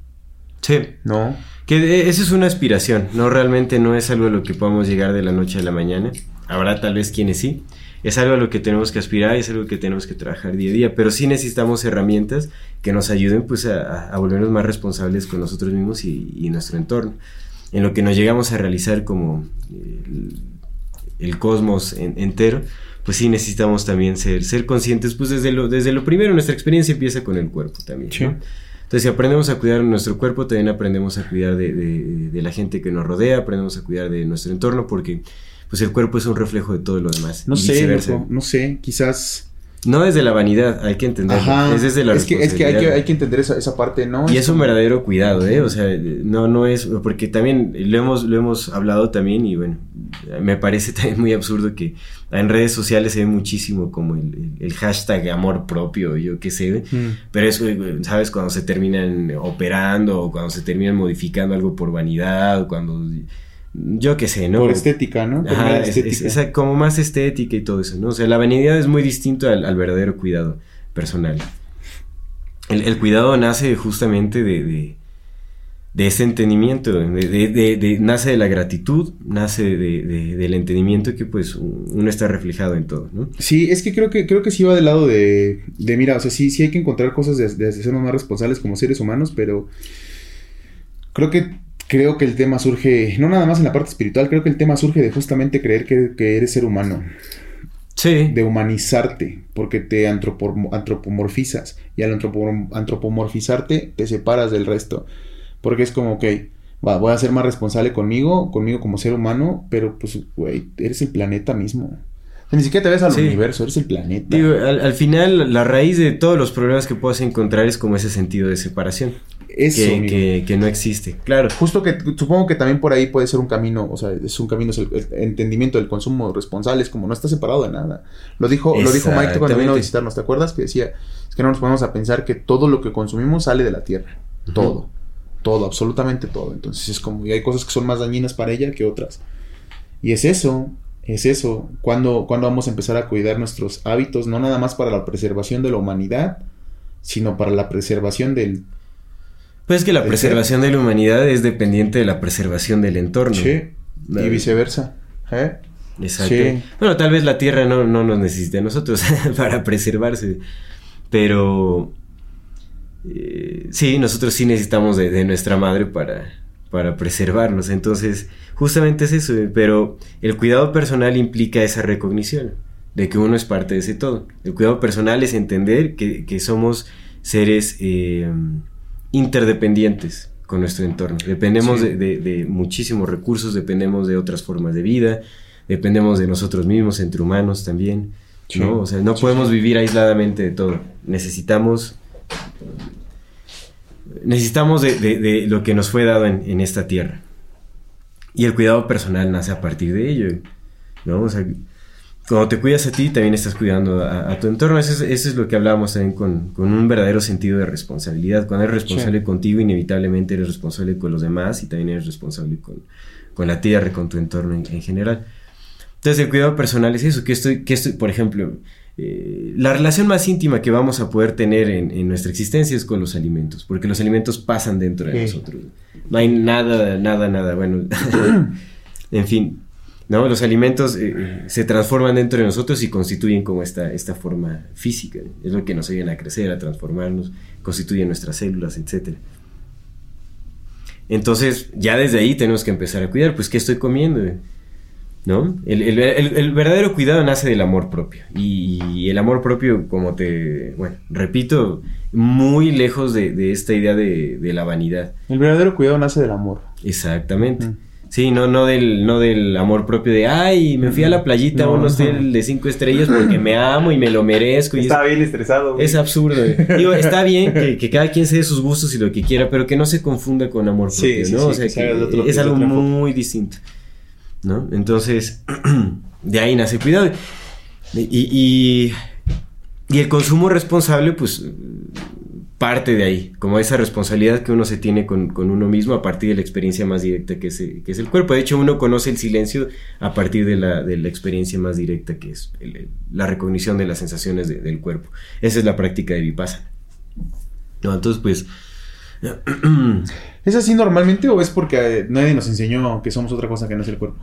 Sí. ¿No? Que esa es una aspiración, no realmente no es algo a lo que podamos llegar de la noche a la mañana. Habrá tal vez quienes sí, es algo a lo que tenemos que aspirar, es algo que tenemos que trabajar día a día, pero sí necesitamos herramientas que nos ayuden pues a, volvernos más responsables con nosotros mismos y, nuestro entorno. En lo que nos llegamos a realizar como el, cosmos entero, pues sí necesitamos también ser, ser conscientes, pues desde lo, desde lo primero, nuestra experiencia empieza con el cuerpo también. Entonces, si aprendemos a cuidar nuestro cuerpo, también aprendemos a cuidar de, de, la gente que nos rodea, aprendemos a cuidar de nuestro entorno, porque pues el cuerpo es un reflejo de todo lo demás. No sé, no sé, quizás... No desde la vanidad, hay que entenderlo. es desde la es que, es que hay que hay que entender esa, esa parte, ¿no? Y es, un verdadero cuidado, ¿eh? O sea, no, no es, porque también lo hemos, lo hemos hablado también y bueno, me parece <laughs> también muy absurdo que en redes sociales se ve muchísimo como el, el hashtag amor propio, yo qué sé, mm. pero eso, ¿sabes? Cuando se terminan operando o cuando se terminan modificando algo por vanidad o cuando yo qué sé, ¿no? Por estética, ¿no? Por Ajá, es- estética. es- es como más estética y todo eso, ¿no? O sea, la vanidad es muy distinto al, al verdadero cuidado personal. El, el cuidado nace justamente de, de, de ese entendimiento, de, nace de la gratitud, nace de, de- del entendimiento que pues uno está reflejado en todo, ¿no? Sí, es que creo que creo que sí va del lado de, de mira, o sea, sí, sí hay que encontrar cosas de, de ser más responsables como seres humanos, pero creo que creo que el tema surge, no nada más en la parte espiritual, creo que el tema surge de justamente creer que, que eres ser humano, Sí. de humanizarte, porque te antropo- antropomorfizas y al antropo- antropomorfizarte te separas del resto, porque es como, ok, va, voy a ser más responsable conmigo, conmigo como ser humano, pero pues, güey, eres el planeta mismo. O sea, ni siquiera te ves al Sí. universo, eres el planeta. Digo, al, al final la raíz de todos los problemas que puedas encontrar es como ese sentido de separación. Eso, que, que- que no existe. Claro. Justo que supongo que también por ahí puede ser un camino, o sea, es un camino, es el, el entendimiento del consumo responsable, es como no está separado de nada. Lo dijo, lo dijo Mike cuando vino a visitarnos, ¿te acuerdas? Que decía, es que no nos ponemos a pensar que todo lo que consumimos sale de la tierra. Todo. Todo, absolutamente todo. Entonces es como, y hay cosas que son más dañinas para ella que otras. Y es eso, es eso. Cuando, cuando vamos a empezar a cuidar nuestros hábitos, no nada más para la preservación de la humanidad, sino para la preservación del Pues es que la preservación de la humanidad es dependiente de la preservación del entorno. La- y viceversa. ¿Eh? Exacto. Sí. Bueno, tal vez la Tierra no, no nos necesite a nosotros <laughs> para preservarse. Pero eh, sí, nosotros sí necesitamos de, de nuestra madre para, para preservarnos. Entonces, justamente es eso. eh, Pero el cuidado personal implica esa recognición de que uno es parte de ese todo. El cuidado personal es entender que, que somos seres eh, interdependientes con nuestro entorno. Dependemos Sí. de, de- de muchísimos recursos, dependemos de otras formas de vida, dependemos de nosotros mismos, entre humanos también. Sí. ¿no? O sea, no Sí, podemos vivir aisladamente de todo. Necesitamos. Necesitamos de, de- de lo que nos fue dado en, en esta tierra. Y el cuidado personal nace a partir de ello. ¿no? O sea, cuando te cuidas a ti, también estás cuidando a, a tu entorno. Eso es, eso es lo que hablábamos también con, con un verdadero sentido de responsabilidad. Cuando eres responsable contigo, inevitablemente eres responsable con los demás y también eres responsable con, con la tierra, con tu entorno en, en general. Entonces, el cuidado personal es eso. Que estoy, que estoy por ejemplo, eh, la relación más íntima que vamos a poder tener en, en nuestra existencia es con los alimentos, porque los alimentos pasan dentro de Sí. nosotros. No hay nada, nada, nada. Bueno, <laughs> en fin, ¿no? Los alimentos eh, eh, se transforman dentro de nosotros y constituyen como esta, esta forma física. Es lo que nos ayudan a crecer, a transformarnos, constituyen nuestras células, etc. Entonces, ya desde ahí tenemos que empezar a cuidar, pues, ¿qué estoy comiendo? ¿No? El, el- el- el verdadero cuidado nace del amor propio. Y, el amor propio, como te, bueno, repito, muy lejos de, de esta idea de, de la vanidad. El verdadero cuidado nace del amor. Exactamente. Mm. Sí, no, no del, no del amor propio de, ay, me fui a la playita a un No. hostel de cinco estrellas porque me amo y me lo merezco. Y es, bien estresado. es absurdo. güey. Digo, está bien que, que cada quien se dé sus gustos y lo que quiera, pero que no se confunda con amor propio, sí, ¿no? sí, o sea, que que otro- es algo muy distinto, ¿no? Entonces, <clears throat> de ahí nace cuidado. Y, y, y el consumo responsable, pues, parte de ahí, como esa responsabilidad que uno se tiene con, con uno mismo a partir de la experiencia más directa que es, eh, que es el cuerpo. De hecho, uno conoce el silencio a partir de la, de la experiencia más directa que es la recognición de las sensaciones de- del cuerpo. Esa es la práctica de Vipassana. No, entonces, pues... <clears throat> ¿Es así normalmente o es porque eh, nadie nos enseñó que somos otra cosa que no es el cuerpo?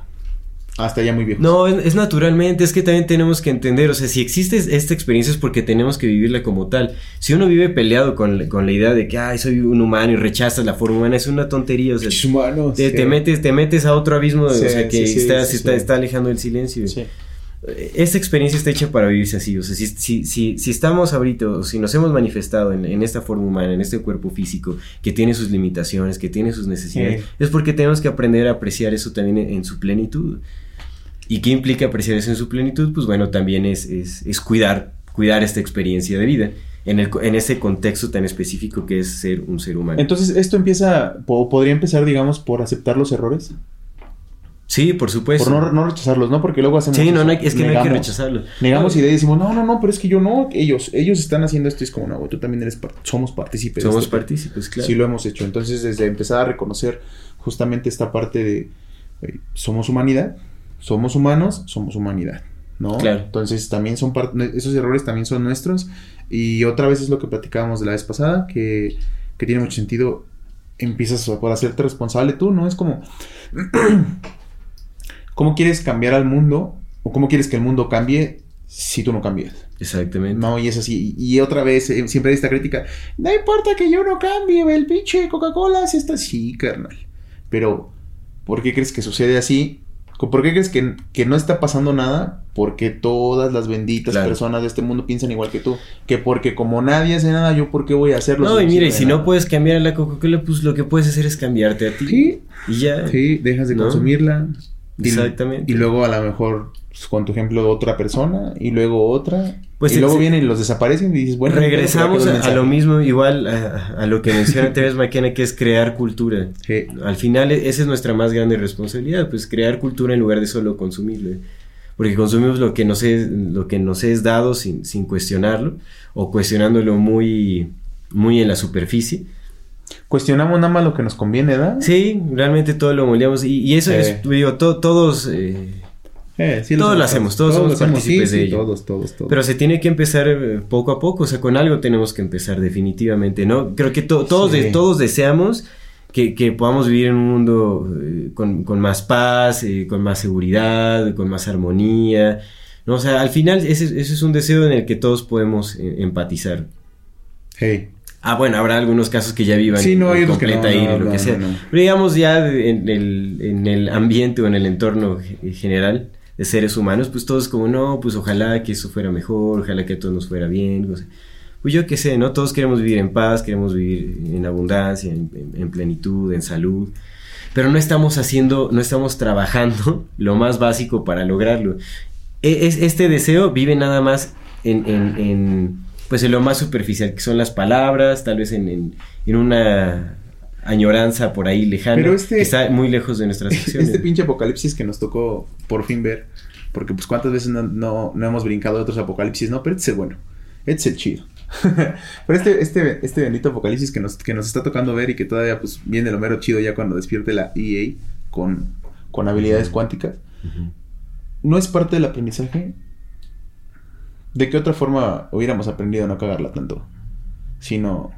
Hasta ya muy viejo. No, es, es naturalmente, es que también tenemos que entender, o sea, si existe esta experiencia es porque tenemos que vivirla como tal. Si uno vive peleado con, la- con la idea de que, ay, soy un humano y rechazas la forma humana, es una tontería, o sea, Humanos. te, te metes, te metes a otro abismo, Sí, o sea, que sí, está, se está, alejando del silencio. Esta experiencia está hecha para vivirse así, o sea, si, si, si, si estamos ahorita, o si nos hemos manifestado en, en esta forma humana, en este cuerpo físico, que tiene sus limitaciones, que tiene sus necesidades, es porque tenemos que aprender a apreciar eso también en, en su plenitud. ¿Y qué implica apreciar eso en su plenitud? Pues bueno, también es, es, es cuidar, cuidar esta experiencia de vida en, el, en ese contexto tan específico que es ser un ser humano. Entonces, esto empieza, po- podría empezar, digamos, por aceptar los errores. sí, por supuesto. Por no, no rechazarlos, ¿no? Porque luego hacemos. sí, no, no hay- es que no hay que negamos. rechazarlo. Negamos No, y decimos, no, no, no, pero es que yo no, ellos, ellos están haciendo esto y es como, no, tú también eres, par- somos partícipes. Somos esto". partícipes, claro. Sí lo hemos hecho. Entonces, desde empezar a reconocer justamente esta parte de, güey, somos humanidad, somos humanos, somos humanidad, ¿no? Claro. Entonces también son parte, esos errores también son nuestros. Y otra vez es lo que platicábamos de la vez pasada, que, que tiene mucho sentido. Empiezas a por hacerte responsable tú, ¿no? Es como, <clears throat> ¿cómo quieres cambiar al mundo? ¿O cómo quieres que el mundo cambie si tú no cambias? Exactamente. No, y es así. Y, y otra vez, eh, siempre hay esta crítica. No importa que yo no cambie, el pinche Coca-Cola si está así, carnal. Pero, ¿por qué crees que sucede así? ¿Por qué crees que, que no está pasando nada? Porque todas las benditas Claro. personas de este mundo piensan igual que tú. Que porque como nadie hace nada, yo por qué voy a hacerlo. No, y no mira, y si no puedes cambiar a la Coca-Cola, pues lo que puedes hacer es cambiarte a ti. Sí, Y ya. sí, dejas de ¿No? consumirla. Exactamente. Y luego a lo mejor pues, con tu ejemplo otra persona y luego otra. Pues y luego vienen y los desaparecen y dices, bueno, Regresamos a, a lo mismo, igual a, a lo que menciona <laughs> Teres McKenna, que es crear cultura. Sí. Al final, e- esa es nuestra más grande responsabilidad, pues crear cultura en lugar de solo consumirlo. Porque consumimos lo que nos es, lo que nos es dado sin, sin cuestionarlo, o cuestionándolo muy, muy en la superficie. Cuestionamos nada más lo que nos conviene, ¿verdad? Sí, realmente todo lo moldeamos. Y, y eso Sí. es, digo, to- todos. eh, Eh, sí Todos lo hacemos, todos somos partícipes sí, de sí, ello. Todos, todos, todos. Pero se tiene que empezar eh, poco a poco, o sea, con algo tenemos que empezar definitivamente, ¿no? Creo que to- todos, Sí. de- todos deseamos que, que podamos vivir en un mundo eh, con, con más paz, eh, con más seguridad, con más armonía, ¿no? O sea, al final ese, ese es un deseo en el que todos podemos empatizar. Hey. Ah, bueno, habrá algunos casos que ya vivan Sí, no, hay en otros que completa no, lo que sea. Pero digamos ya en el, en el ambiente o en el entorno ge- general de seres humanos, pues todos como, no, pues ojalá que eso fuera mejor, ojalá que a todos nos fuera bien. o sea, pues yo qué sé, ¿no? Todos queremos vivir en paz, queremos vivir en abundancia, en, en- en plenitud, en salud. Pero no estamos haciendo, no estamos trabajando <laughs> lo más básico para lograrlo. E- es, este deseo vive nada más en- en, pues en lo más superficial, que son las palabras, tal vez en, en- en una añoranza por ahí lejana, Pero este- que está muy lejos de nuestras <laughs> acciones. Este pinche apocalipsis que nos tocó por fin ver. Porque pues cuántas veces no, no, no hemos brincado de otros apocalipsis, ¿no? Pero este es el bueno. Este es el chido. <laughs> Pero este, este, este bendito apocalipsis que nos, que nos está tocando ver y que todavía pues viene lo mero chido ya cuando despierte la EA con, con habilidades cuánticas. ¿No es parte del aprendizaje? ¿De qué otra forma hubiéramos aprendido a no cagarla tanto? Sino...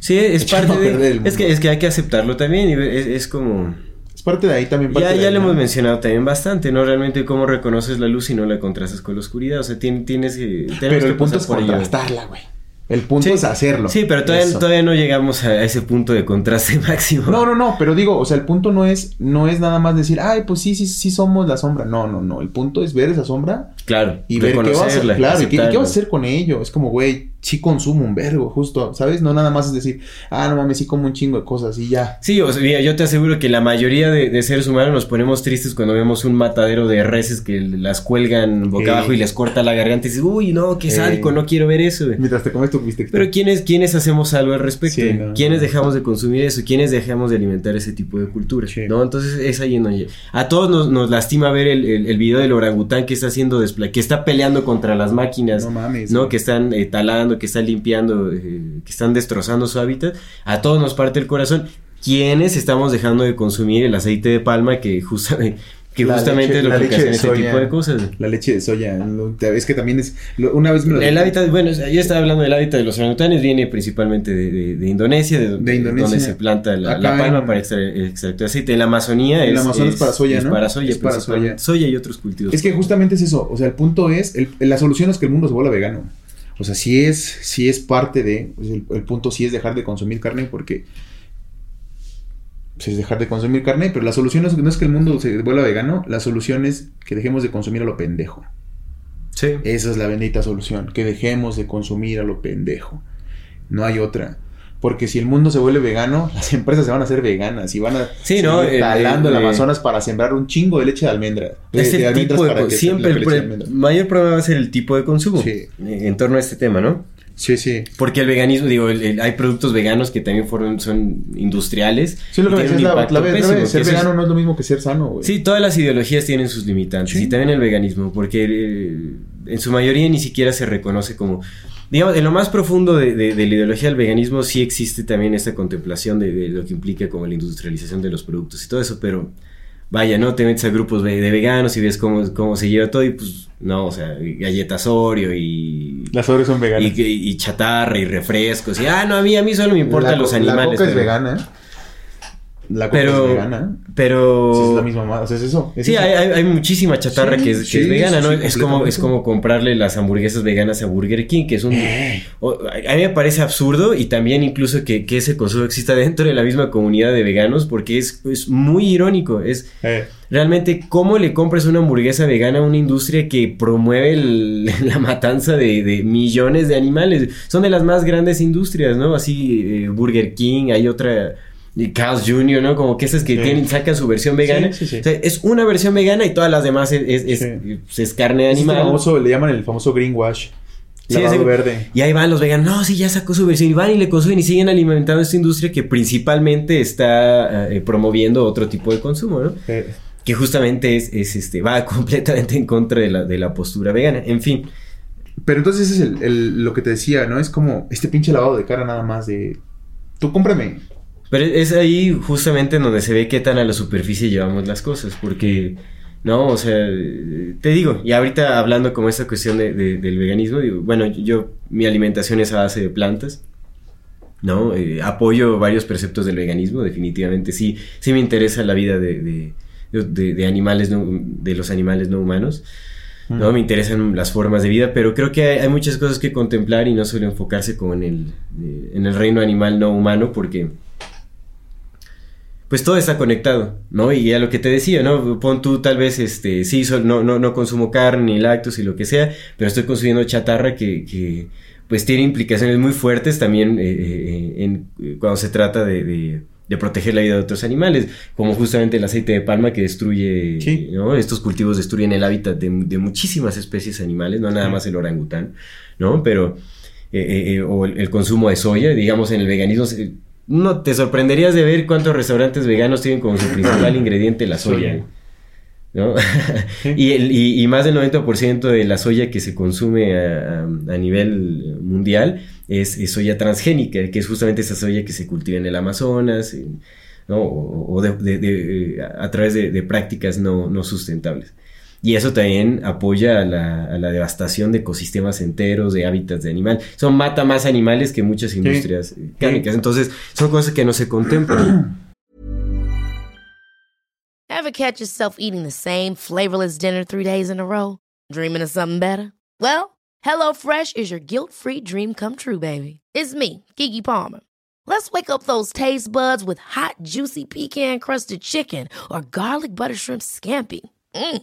Sí, es parte de... Es que, es que hay que aceptarlo también, y es, es como... Es parte de ahí también. parte Ya, de ya ahí, lo ¿no? hemos mencionado también bastante, ¿no? Realmente cómo reconoces la luz y no la contrastas con la oscuridad. O sea, tien- tienes que... Pero que el punto pasar es contrastarla, güey. El punto Sí. es hacerlo. Sí, pero todavía, Eso. todavía no llegamos a, ese punto de contraste <laughs> máximo. No, no, no, pero digo, o sea, el punto no es, no es nada más decir, ay, pues sí, sí, sí somos la sombra. No, no, no. El punto es ver esa sombra Claro, y ver qué vas a reconocerla, claro, y qué, qué vas a hacer con ello. Es como, güey, sí consumo un vergo, justo, ¿sabes? No nada más es decir, ah, no mames, sí como un chingo de cosas y ya. Sí, o sea, mira, yo te aseguro que la mayoría de, de seres humanos nos ponemos tristes cuando vemos un matadero de reses que las cuelgan boca abajo y les corta la garganta y dices, uy, no, qué sádico, no quiero ver eso. güey". Mientras te comes tu <laughs> Pero ¿quiénes, ¿quiénes hacemos algo al respecto? Sí, no, ¿Quiénes no. dejamos de consumir eso? ¿Quiénes dejamos de alimentar ese tipo de cultura? Sí. ¿No? Entonces es ahí en donde... A todos nos, nos lastima ver el, el, el video del orangután que está haciendo despla- que está peleando contra las máquinas. No mames. ¿no? güey. Que están eh, talando, que están limpiando, eh, que están destrozando su hábitat. A todos nos parte el corazón. ¿Quiénes estamos dejando de consumir el aceite de palma que, <laughs> justa- que La justamente leche- es lo la que leche ocasiona de ese soya. tipo de cosas? La leche de soya. Es que también es. Una vez me lo. El hábitat, bueno, yo estaba hablando del hábitat de los orangutanes, viene principalmente de, de- de Indonesia, de, Indonesia. donde se planta la, Acá la palma en- para extraer, aceite. En la Amazonía En es, la Amazonas es para soya, es ¿no? para soya, Es para principalmente. soya y otros cultivos. Es que justamente es eso, o sea, el punto es, el- la solución es que el mundo se vuelva vegano. O sea, sí es, sí es parte de, o sea, el, el punto sí es dejar de consumir carne porque pues, es dejar de consumir carne, pero la solución no es, no es que el mundo se vuelva vegano, la solución es que dejemos de consumir a lo pendejo. sí. Esa es la bendita solución, que dejemos de consumir a lo pendejo. No hay otra. Porque si el mundo se vuelve vegano, <laughs> las empresas se van a hacer veganas y van a Sí, ¿no? El- talando el, el- Amazonas para sembrar un chingo de leche de almendra. De, Es el tipo de, para siempre el, mayor problema va a ser el tipo de consumo Sí. eh, en torno a este tema, ¿no? Sí, sí. Porque el veganismo, digo, el- el- hay productos veganos que también fueron, son industriales. Sí, lo que decías la, la pésimo, ser es- vegano no es lo mismo que ser sano, güey. Sí, todas las ideologías tienen sus limitantes Sí. y también el veganismo, porque eh, en su mayoría ni siquiera se reconoce como, digamos, en lo más profundo de, de- de la ideología del veganismo sí existe también esta contemplación de, de lo que implica como la industrialización de los productos y todo eso, pero vaya, ¿no? Te metes a grupos de, veganos y ves cómo, cómo se lleva todo y pues, no, o sea, galletas Oreo y... Las Oreos son veganas. Y, y- y chatarra y refrescos y, ah, no, a mí, a mí solo me importan los animales. La coca es vegana, ¿eh? La coca Pero, es vegana. pero... Sí, es la misma madre. O sea, es eso. es Sí, eso. hay, hay, hay muchísima chatarra Sí, que es, que sí, es vegana, ¿no? es, como, es como comprarle las hamburguesas veganas a Burger King, que es un... o- a mí me parece absurdo y también incluso que, que ese consumo exista dentro de la misma comunidad de veganos porque es, es muy irónico. Es Eh, realmente cómo le compras una hamburguesa vegana a una industria que promueve el- <laughs> la matanza de, de millones de animales. Son de las más grandes industrias, ¿no? Así eh, Burger King, hay otra... y Carl's Jr., ¿no? Como que esas que Sí. tienen, sacan su versión vegana. Sí, sí, sí. O sea, es una versión vegana y todas las demás es, es, es- pues, es carne de es animal. famoso, le llaman el famoso greenwash. Ese- verde. Y ahí van los veganos, no, sí, ya sacó su versión. Y van y le consumen y siguen alimentando esta industria que principalmente está eh, promoviendo otro tipo de consumo, ¿no? Eh, Que justamente es, es, este, va <laughs> completamente en contra de la, de la postura vegana. En fin, Pero entonces es el, el- lo que te decía, ¿no? Es como este pinche lavado de cara nada más de... Tú cómprame. Pero es ahí justamente en donde se ve qué tan a la superficie llevamos las cosas, porque, no, o sea, te digo, y ahorita hablando como esta cuestión de- de- del veganismo, digo, bueno, yo, mi alimentación es a base de plantas, ¿no? Eh, apoyo varios preceptos del veganismo, definitivamente, sí, sí me interesa la vida de, de, de- de animales, no- de los animales no humanos. ¿no? Me interesan las formas de vida, pero creo que hay, hay muchas cosas que contemplar y no solo enfocarse como en el, eh, en el reino animal no humano, porque pues todo está conectado, ¿no? Y a lo que te decía, ¿no? Pon tú tal vez, este, sí, sol- no, no, no consumo carne ni lácteos y lo que sea, pero estoy consumiendo chatarra que, que pues tiene implicaciones muy fuertes también eh, eh, en, eh, cuando se trata de, de- de proteger la vida de otros animales, como justamente el aceite de palma que destruye, Sí. ¿no? Estos cultivos destruyen el hábitat de, de muchísimas especies animales, no nada Sí. más el orangután, ¿no? Pero, eh, eh, eh, o el, el consumo de soya, digamos, en el veganismo, no te sorprenderías de ver cuántos restaurantes veganos tienen como su <laughs> principal ingrediente la soya. ¿no? <laughs> Y, el, y, y más del 90% de la soya que se consume a, a- a nivel mundial es, es soya transgénica, que es justamente esa soya que se cultiva en el Amazonas, ¿no? o, o de- de- de- a través de, de prácticas no, no sustentables. Y eso también apoya a la, a la devastación de ecosistemas enteros, de hábitats de animal. Eso mata más animales que muchas industrias cárnicas. Entonces, son cosas que no se contemplan. <clears throat> Ever catch yourself eating the same flavorless dinner three days in a row? Dreaming of something better? Well, HelloFresh is your guilt free dream come true, baby. It's me, Kiki Palmer. Let's wake up those taste buds with hot, juicy pecan crusted chicken or garlic butter shrimp scampi. Mm.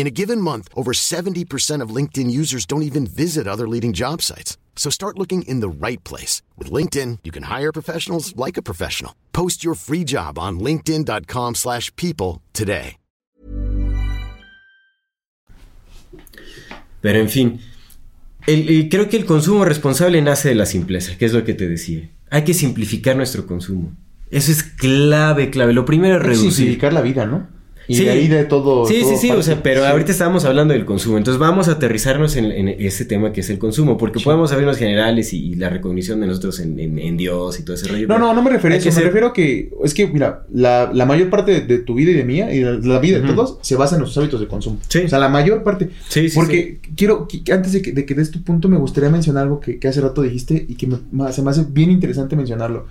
In a given month, over 70% of LinkedIn users don't even visit other leading job sites. So start looking in the right place. With LinkedIn, you can hire professionals like a professional. Post your free job on linkedin.com/people slash people today. Pero en fin, el- el- creo que el consumo responsable nace de la simpleza, que es lo que te decía. Hay que simplificar nuestro consumo. Eso es clave, clave. Lo primero es reducir. simplificar la vida, ¿no? Y Sí. de ahí de todo. Sí, todo sí, sí, o sea, pero Sí. ahorita estábamos hablando del consumo, entonces vamos a aterrizarnos en, en ese tema que es el consumo, porque podemos abrirnos generales y, y la recognición de nosotros en, en- en Dios y todo ese rollo. No, no, no me refiero a eso. Me ser- refiero a que. Es que, mira, la, la mayor parte de, de tu vida y de mía, y la, la vida de todos, se basa en los hábitos de consumo. Sí. O sea, la mayor parte. Sí, sí, Porque quiero, que- antes de que, de que des tu punto, me gustaría mencionar algo que, que hace rato dijiste y que me- se me hace bien interesante mencionarlo.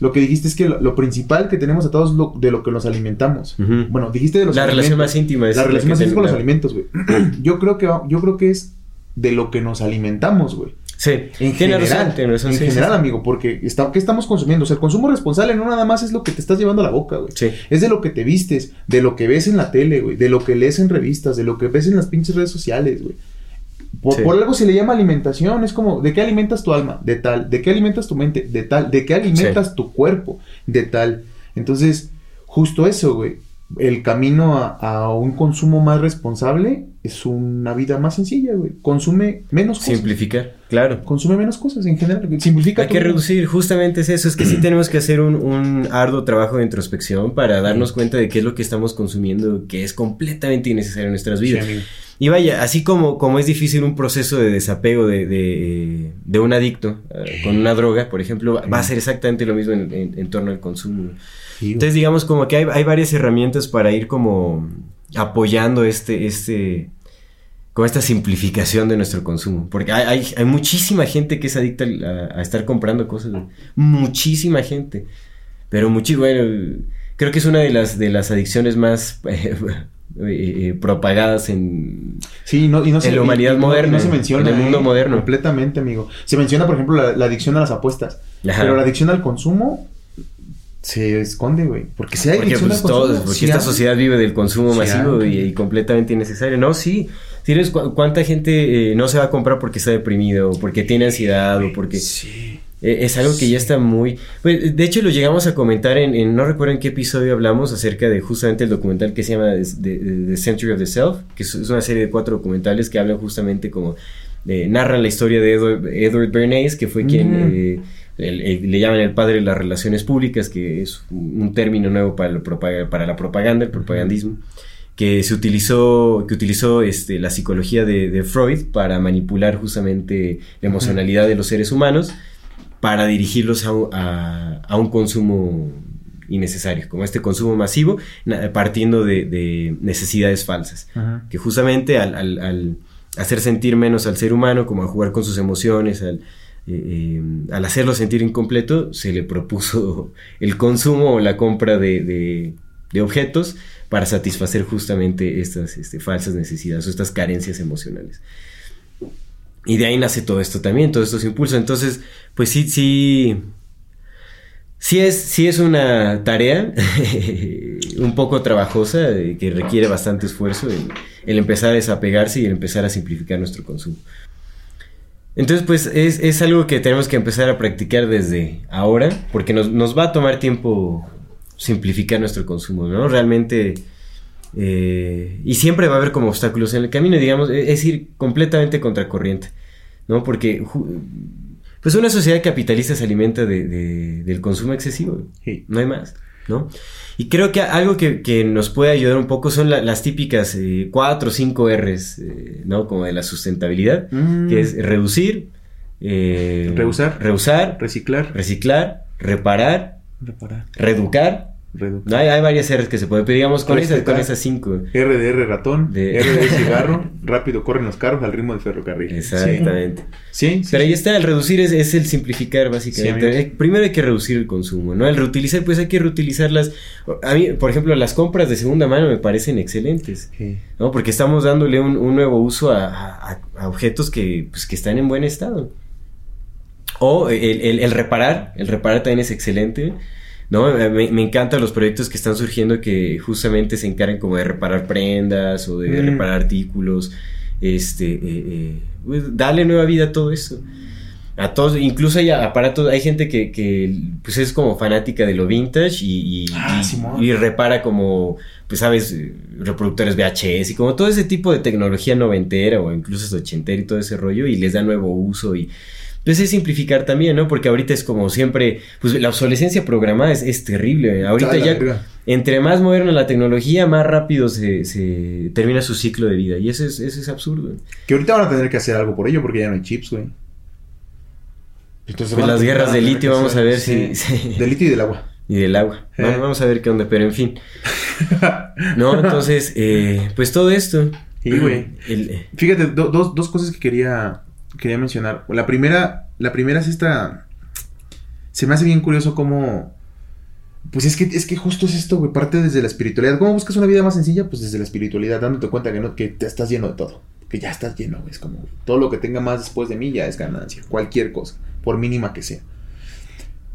Lo que dijiste es que lo, lo principal que tenemos atados es lo, de lo que nos alimentamos. Bueno, dijiste de los La relación más íntima es La la relación más íntima con los alimentos, güey. <clears throat> yo creo que yo creo que es de lo que nos alimentamos, güey. Sí, En general, razón, en sí, general, sí. amigo, porque está, ¿qué estamos consumiendo? O sea, el consumo responsable no nada más es lo que te estás llevando a la boca, güey. Sí. Es de lo que te vistes, de lo que ves en la tele, güey, de lo que lees en revistas, de lo que ves en las pinches redes sociales, güey. Por, Sí. por algo se le llama alimentación, es como, ¿de qué alimentas tu alma? De tal. ¿De qué alimentas tu mente? De tal. ¿De qué alimentas tu cuerpo? De tal. Entonces, justo eso, güey. el camino a, a un consumo más responsable es una vida más sencilla, güey. Consume menos cosas. Simplificar, claro. Consume menos cosas en general. Simplifica Hay que reducir, justamente es eso, es que sí <clears throat> tenemos que hacer un, un arduo trabajo de introspección para darnos cuenta de qué es lo que estamos consumiendo, que es completamente innecesario en nuestras Sí, vidas. amigo. Y vaya, así como, como es difícil un proceso de desapego de, de, de un adicto eh, con una droga, por ejemplo, va a ser exactamente lo mismo en, en- en torno al consumo. Entonces, digamos como que hay, hay varias herramientas para ir como apoyando este, este, como esta simplificación de nuestro consumo. Porque hay, hay, hay muchísima gente que es adicta a, a estar comprando cosas. Muchísima gente. Pero muchi, bueno, creo que es una de las, de las adicciones más <laughs> eh, eh, propagadas en... Sí, no, y no En la humanidad y moderna, no se menciona. en el mundo ¿eh? moderno. Completamente, amigo. Se menciona, por ejemplo, la, la adicción a las apuestas. Ajá. Pero la adicción al consumo se esconde, güey. Porque si hay Porque, adicción pues, al consumo. todos, porque esta hay. sociedad vive del consumo masivo hay. y, y completamente innecesario. No, sí. ¿Sí eres cu- ¿Cuánta gente eh, no se va a comprar porque está deprimido, o porque tiene ansiedad, o porque... Sí. Eh, es algo que ya está muy... Pues, de hecho, lo llegamos a comentar en, en- No recuerdo en qué episodio hablamos acerca de justamente el documental que se llama The, The- The Century of the Self, que es, una serie de cuatro documentales que hablan justamente como... eh, narran la historia de Edward, Edward Bernays, que fue quien... Mm. eh, el- el- le llaman el padre de las relaciones públicas, que es un término nuevo para, para la propaganda, el propagandismo, que se utilizó, que utilizó este, la psicología de, de Freud para manipular justamente la emocionalidad de los seres humanos para dirigirlos a, un- a- a un consumo innecesario, como este consumo masivo, partiendo de, de necesidades falsas, Ajá. que justamente al, al- al hacer sentir menos al ser humano, como a jugar con sus emociones, al, eh, eh, al hacerlo sentir incompleto, se le propuso <laughs> el consumo o la compra de, de- de objetos para satisfacer justamente estas este, falsas necesidades o estas carencias emocionales. Y de ahí nace todo esto también, todos estos impulsos. Entonces, pues sí, sí. Sí es, sí es una tarea <laughs> un poco trabajosa, eh, que requiere bastante esfuerzo el, el empezar a desapegarse y el empezar a simplificar nuestro consumo. Entonces, pues es, es algo que tenemos que empezar a practicar desde ahora, porque nos, nos va a tomar tiempo simplificar nuestro consumo, ¿no? Realmente, eh, y siempre va a haber como obstáculos en el camino, digamos, e- es ir completamente contracorriente, ¿no? Porque, pues una sociedad capitalista se alimenta de, de- del consumo excesivo, Sí. no hay más, ¿no? Y creo que algo que, que nos puede ayudar un poco son la- las típicas eh, cuatro o cinco R's, eh, ¿no? Como de la sustentabilidad, Mm. que es reducir, eh, Reusar. reusar, Reciclar. reciclar, reparar, Reparar. reeducar. No, hay, hay varias R's que se pueden, pero digamos con esas, con esas cinco. RDR ratón. De- RD <laughs> cigarro. rápido corren los carros al ritmo del ferrocarril. Exactamente. Sí. Sí, sí, Pero ahí sí. está, el reducir es, es el simplificar básicamente. Sí. Eh, Primero hay que reducir el consumo, ¿no? El reutilizar, pues hay que reutilizarlas. A mí, por ejemplo, las compras de segunda mano me parecen excelentes, Sí. ¿no? Porque estamos dándole un, un nuevo uso a, a- a objetos que, pues, que están en buen estado. O el, el- el reparar, el reparar también es excelente. ¿No? Me, me encantan los proyectos que están surgiendo que justamente se encargan como de reparar prendas o de Mm. reparar artículos. Este, eh, eh, pues, darle nueva vida a todo eso. A todos, incluso hay aparatos, hay gente que, que pues es como fanática de lo vintage y, y, Ah, y- y repara como, pues sabes, reproductores VHS y como todo ese tipo de tecnología noventera o incluso ochentera y todo ese rollo y les da nuevo uso y pues es simplificar también, ¿no? Porque ahorita es como siempre, pues la obsolescencia programada es, es terrible. Ahorita Ah, ya, verga. entre más moderna la tecnología, más rápido se, se termina su ciclo de vida y eso es, eso es absurdo. Que ahorita van a tener que hacer algo por ello porque ya no hay chips, güey. Entonces Pues las guerras de litio, vamos a ver sí. si... si- Del litio y del agua. y del agua. Eh. Vamos, vamos a ver qué onda, pero en fin. <laughs> No, entonces, eh, pues todo esto. Sí, güey. El- eh, Fíjate, do- dos, dos cosas que quería, quería mencionar. La primera, la primera es esta. Se me hace bien curioso cómo. Pues es que, es que justo es esto, güey. Parte desde la espiritualidad. ¿Cómo buscas una vida más sencilla? Pues desde la espiritualidad, dándote cuenta que no, que te estás lleno de todo. Que ya estás lleno, güey. Es como todo lo que tenga más después de mí ya es ganancia. Cualquier cosa, por mínima que sea.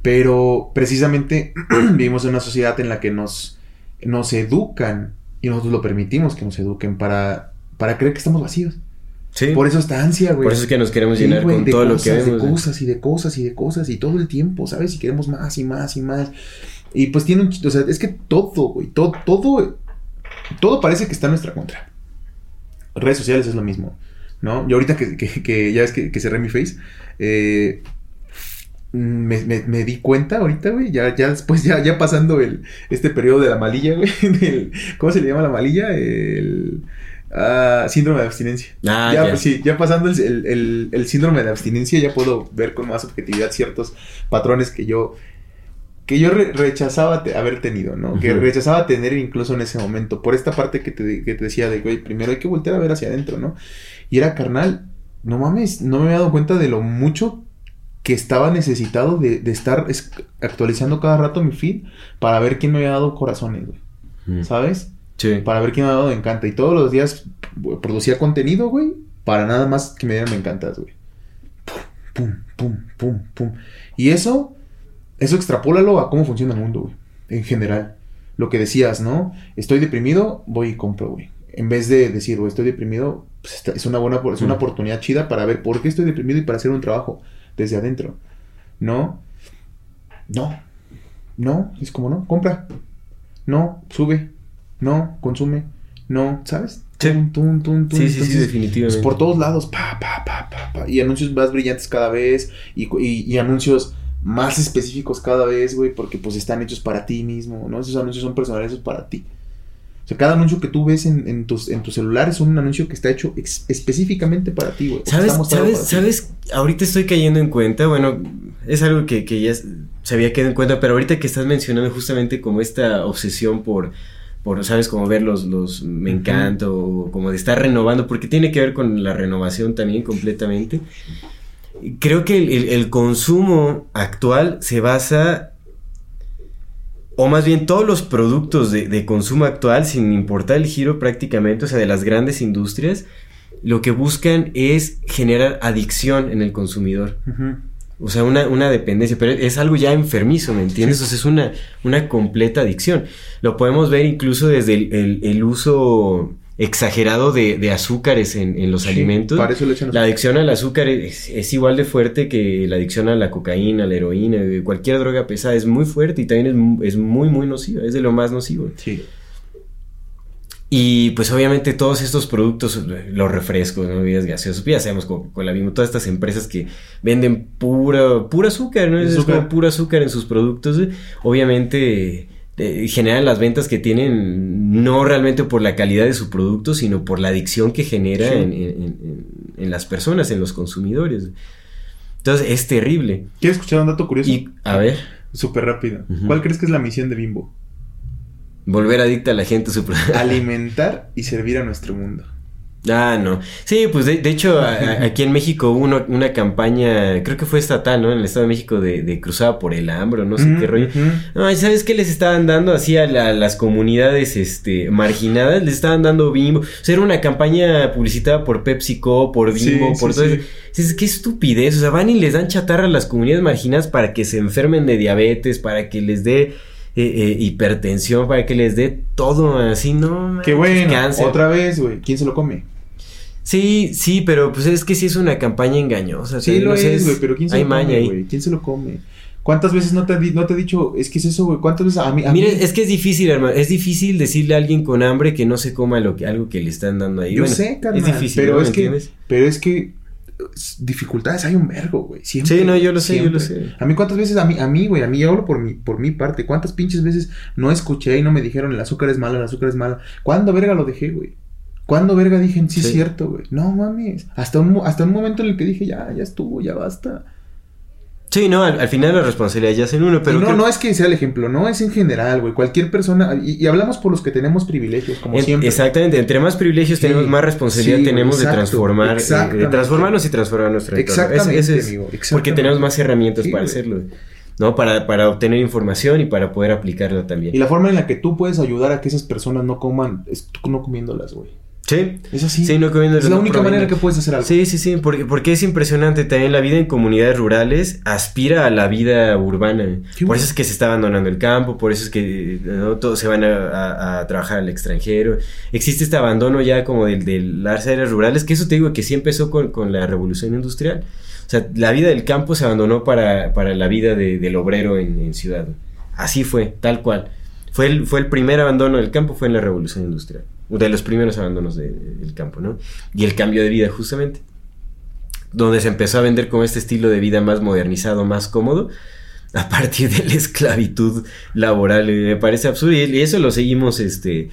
Pero precisamente <clears throat> vivimos en una sociedad en la que nos, nos educan y nosotros lo permitimos que nos eduquen para, para creer que estamos vacíos. Sí, Por eso esta ansia, güey. por eso es que nos queremos Sí, llenar güey, con todo lo que vemos. De cosas y de cosas y de cosas y todo el tiempo, ¿sabes? Y queremos más y más y más. Y pues tiene un... O sea, es que todo, güey, todo, todo todo parece que está en nuestra contra. Redes sociales es lo mismo, ¿no? Yo ahorita que, que- que ya ves que, que cerré mi face, eh, me, me- me di cuenta ahorita, güey, ya, ya después, ya, ya pasando el, este periodo de la malilla, güey, <laughs> del- ¿cómo se le llama la malilla? El ah, síndrome de abstinencia. Ah, ya, pues sí, ya pasando el, el- el- el síndrome de abstinencia, ya puedo ver con más objetividad ciertos patrones que yo que yo re- rechazaba te- haber tenido, ¿no? Que rechazaba tener incluso en ese momento. Por esta parte que te, que te decía de, güey, primero hay que voltear a ver hacia adentro, ¿no? Y era carnal, no mames, no me había dado cuenta de lo mucho que estaba necesitado de, de estar es- actualizando cada rato mi feed para ver quién me había dado corazones, güey. ¿Sabes? Sí. Para ver quién me había dado me encanta. Y todos los días producía contenido, güey, para nada más que me dieran me encantas, güey. Pum, pum, pum, pum. Y eso, eso extrapólalo a cómo funciona el mundo, güey. En general. Lo que decías, ¿no? Estoy deprimido, voy y compro, güey. En vez de decir, güey, estoy deprimido, pues es una buena, es una Mm. oportunidad chida para ver por qué estoy deprimido y para hacer un trabajo desde adentro. ¿No? No. No, es como no, compra. No, sube. No, consume. No, ¿sabes? Sí. Tum, tum, tum, tum. Sí, sí, sí, Entonces, definitivamente. pues, por todos lados, pa, pa, pa, pa, pa, y anuncios más brillantes cada vez, y, y- y anuncios más específicos cada vez, güey, porque pues están hechos para ti mismo, ¿no? Esos anuncios son personalizados para ti. O sea, cada anuncio que tú ves en, en tus, en tu celular es un anuncio que está hecho específicamente para ti, güey. ¿Sabes? ¿Sabes? ¿Sabes? Ahorita estoy cayendo en cuenta, bueno, es algo que, que ya se había quedado en cuenta, pero ahorita que estás mencionando justamente como esta obsesión por, por ¿sabes? Como ver los, los me encanta o como de estar renovando, porque tiene que ver con la renovación también completamente. Creo que el, el- el consumo actual se basa, o más bien todos los productos de, de consumo actual, sin importar el giro prácticamente, o sea, de las grandes industrias, lo que buscan es generar adicción en el consumidor. O sea, una, una dependencia, pero es algo ya enfermizo, ¿me entiendes? O sea, es una, una completa adicción. Lo podemos ver incluso desde el, el- el uso exagerado de, de azúcares en, en los Sí, alimentos. Para eso le echan La adicción al azúcar es, es igual de fuerte que la adicción a la cocaína, a la heroína, cualquier droga pesada. Es muy fuerte y también es, es muy, muy nociva. Es de lo más nocivo. Sí. Y pues obviamente todos estos productos, los refrescos, ¿no? bebidas gaseosas, pues, ya sabemos Coca-Cola, Bimbo, todas estas empresas que venden pura, pura azúcar, ¿no? Es, como pura azúcar en sus productos. ¿eh? Obviamente eh, generan las ventas que tienen no realmente por la calidad de su producto, sino por la adicción que genera Sí. en, en- las personas, en los consumidores. Entonces es terrible. ¿Quieres escuchar un dato curioso? Y a ver, Súper rápido. ¿Cuál crees que es la misión de Bimbo? Volver adicta a la gente a su producto. <laughs> Alimentar y servir a nuestro mundo. Ah, no. Sí, pues de, de hecho a- a- aquí en México hubo una, una campaña, creo que fue estatal, ¿no? En el Estado de México de, de cruzada por el hambre, no sé qué rollo. ujú. No, ¿y ¿sabes qué les estaban dando así a la- las comunidades este, marginadas? Les estaban dando bimbo. O sea, era una campaña publicitada por PepsiCo, por Bimbo, sí, por todo sí. eso. Dices, qué estupidez. O sea, van y les dan chatarra a las comunidades marginadas para que se enfermen de diabetes, para que les dé eh, hipertensión, para que les dé todo así, ¿no? Qué bueno. cáncer. Otra vez, güey. ¿Quién se lo come? Sí, sí, pero pues es que sí es una campaña engañosa. Sí, lo es, güey, pero ¿quién se lo come, güey? ¿Quién se lo come? ¿Cuántas veces no te, no te he dicho, es que es eso, güey? ¿Cuántas veces a mí? A Mira, mí- es que es difícil, hermano. Es difícil decirle a alguien con hambre que no se coma lo que, algo que le están dando ahí. Yo Bueno, sé, carnal, Es difícil, pero ¿no? es ¿Me que, pero es que dificultades hay un vergo, güey. Siempre. Sí, no, yo lo sé, yo lo sé. A mí cuántas veces, a mí, a mí, güey, a mí yo hablo por mi, por mi parte. ¿Cuántas pinches veces no escuché y no me dijeron el azúcar es malo, el azúcar es malo? ¿Cuándo verga lo dejé, güey? ¿Cuándo verga dije, sí, es Sí. cierto, güey? No mames. Hasta un, hasta un momento en el que dije, ya, ya estuvo, ya basta. Sí, no, al, al final la responsabilidad ya es en uno, pero y no, no es que sea el ejemplo, no es en general, güey. Cualquier persona, y, y hablamos por los que tenemos privilegios, como en- siempre. exactamente, entre más privilegios Sí, tenemos, más responsabilidad sí, tenemos de transformar, eh, de transformarnos y transformar nuestro entorno. Exactamente, es- amigo, Porque tenemos más herramientas Sí, para güey. hacerlo, ¿no? Para, para obtener información y para poder aplicarla también. Y la forma en la que tú puedes ayudar a que esas personas no coman es tú no comiéndolas, güey. Sí, Es así. sí, no comiendo es la única manera que puedes hacer algo. Sí, sí, sí, porque, porque es impresionante también la vida en comunidades rurales aspira a la vida urbana. Qué por bueno. eso es que se está abandonando el campo, por eso es que ¿no? todos se van a, a- a trabajar al extranjero. Existe este abandono ya como del, de las áreas rurales, que eso te digo que sí empezó con, con la revolución industrial. O sea, la vida del campo se abandonó para, para la vida de- del obrero en, en ciudad. Así fue, tal cual. fue el, fue el primer abandono del campo, fue en la revolución industrial, de los primeros abandonos de- del campo, ¿no? Y el cambio de vida justamente, donde se empezó a vender con este estilo de vida más modernizado, más cómodo, a partir de la esclavitud laboral, eh, me parece absurdo, y, eso lo seguimos, este,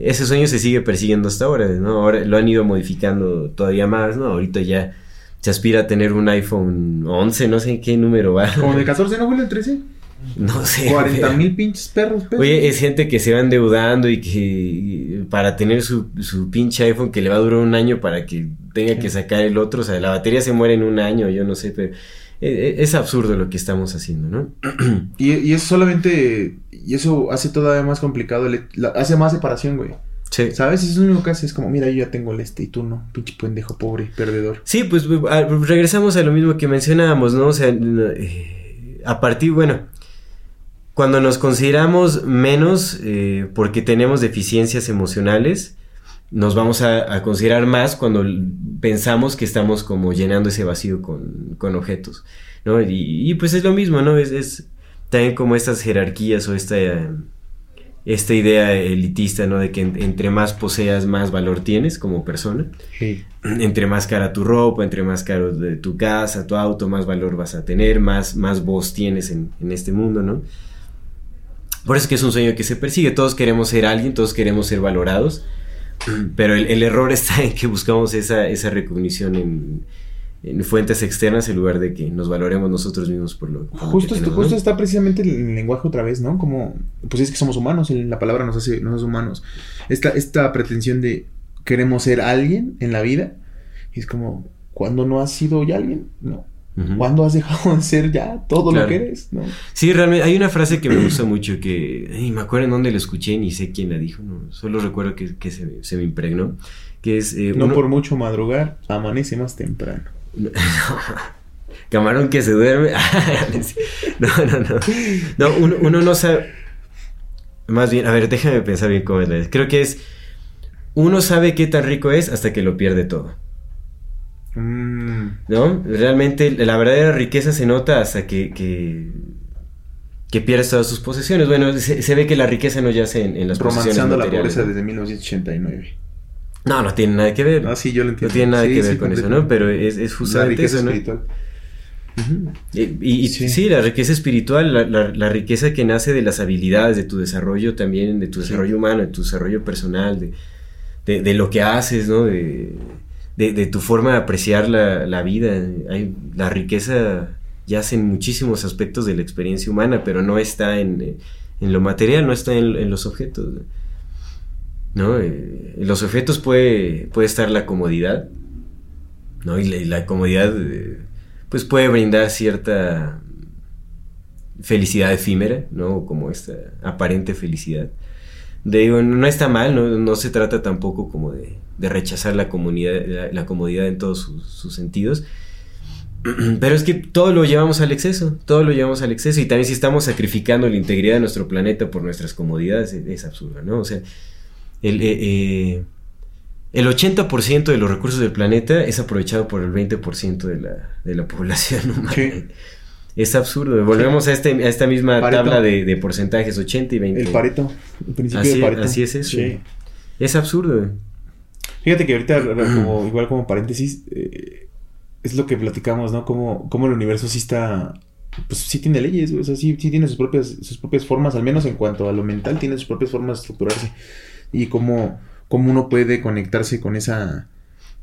ese sueño se sigue persiguiendo hasta ahora, ¿no? Ahora lo han ido modificando todavía más, ¿no? Ahorita ya se aspira a tener un iPhone 11, no sé en qué número va. Como de 14, ¿no, güey? El 13. No <laughs> sé. 40 mil pinches perros, pesos. Oye, es gente que se va endeudando y que para tener su, su pinche iPhone que le va a durar un año para que tenga que sacar el otro, o sea, la batería se muere en un año, yo no sé, pero eh, eh, es absurdo lo que estamos haciendo, ¿no? <clears throat> Y, y es solamente. Y eso hace todavía más complicado. la- hace más separación, güey. Sí. ¿Sabes? Eso es lo único que hace. Es como, mira, yo ya tengo el este y tú no. Pinche pendejo, pobre, perdedor. Sí, pues a- regresamos a lo mismo que mencionábamos, ¿no? O sea, eh, a partir, bueno, cuando nos consideramos menos eh, porque tenemos deficiencias emocionales, nos vamos a, a considerar más cuando pensamos que estamos como llenando ese vacío con, con objetos, ¿no? Y, y, pues es lo mismo, ¿no? Es, es también como estas jerarquías o esta, esta idea elitista, ¿no? De que en- entre más poseas, más valor tienes como persona Sí. entre más cara tu ropa, entre más caro de tu casa, tu auto, más valor vas a tener, más, más voz tienes en, en este mundo, ¿no? Por eso es que es un sueño que se persigue. Todos queremos ser alguien, todos queremos ser valorados, <clears throat> pero el, el error <laughs> está en que buscamos esa, esa recognición en, en fuentes externas en lugar de que nos valoremos nosotros mismos por lo, por lo Justo, que esto- tenemos, justo ¿no? está precisamente el, lenguaje otra vez, ¿no? Como, pues es que somos humanos, la palabra nos hace, nos hace humanos. Esta, esta pretensión de queremos ser alguien en la vida, es como, ¿cuándo no has sido ya alguien? No. ¿Cuándo has dejado de ser ya todo Claro. lo que eres? No. Sí, realmente hay una frase que me gusta mucho que ay, me acuerdo en dónde la escuché ni sé quién la dijo, no, solo recuerdo que, que se, se me impregnó, que es eh, No uno- por mucho madrugar, amanece más temprano. <laughs> Camarón que se duerme. <laughs> no, no, no. No, uno, uno no sabe. Más bien, a ver, déjame pensar bien cómo es la. Creo que es. Uno sabe qué tan rico es hasta que lo pierde todo. Mm, ¿No? Realmente la verdadera riqueza se nota hasta que. que que pierdes todas sus posesiones. Bueno, se, se ve que la riqueza no yace en, en las posesiones romanceando la materiales, pobreza ¿no? desde 1989. No, no tiene nada que ver. Ah, sí, yo lo no entiendo. tiene nada Sí, que ver con eso, ¿no? Pero es, es La justamente riqueza eso, ¿no? espiritual. Y, y- y Sí. sí. la riqueza espiritual, la, la- la riqueza que nace de las habilidades, de tu desarrollo también, de tu desarrollo humano, de tu desarrollo personal, de, de- de lo que haces, ¿no? De, de- tu forma de apreciar la, la vida. Hay, la riqueza yace en muchísimos aspectos de la experiencia humana, pero no está en, en lo material, no está en, en los objetos. ¿No? Eh, en los objetos puede, puede estar la comodidad, ¿no? Y la, y la comodidad, eh, pues puede brindar cierta felicidad efímera, ¿no? Como esta aparente felicidad. De, digo, no está mal, ¿no? No se trata tampoco como de, de rechazar la, comunidad, la, comodidad en todos sus, sentidos. <clears throat> Pero es que todo lo llevamos al exceso, todo lo llevamos al exceso y también si estamos sacrificando la integridad de nuestro planeta por nuestras comodidades es, absurdo, ¿no? O sea, el, eh, eh, el 80% de los recursos del planeta es aprovechado por el 20% de la, de la <laughs> población humana. Es absurdo. Volvemos a, este, a esta misma Pareto. tabla de, de porcentajes, 80 y 20. El Pareto, el principio Así, de Pareto. así es eso. Sí. Es absurdo. Fíjate que ahorita, <clears throat> como, igual como paréntesis, eh, es lo que platicamos, ¿no? Como, como el universo sí está, pues sí tiene leyes, o sea, sí, sí tiene sus propias, sus propias formas, al menos en cuanto a lo mental, tiene sus propias formas de estructurarse. Y cómo, cómo uno puede conectarse con esa,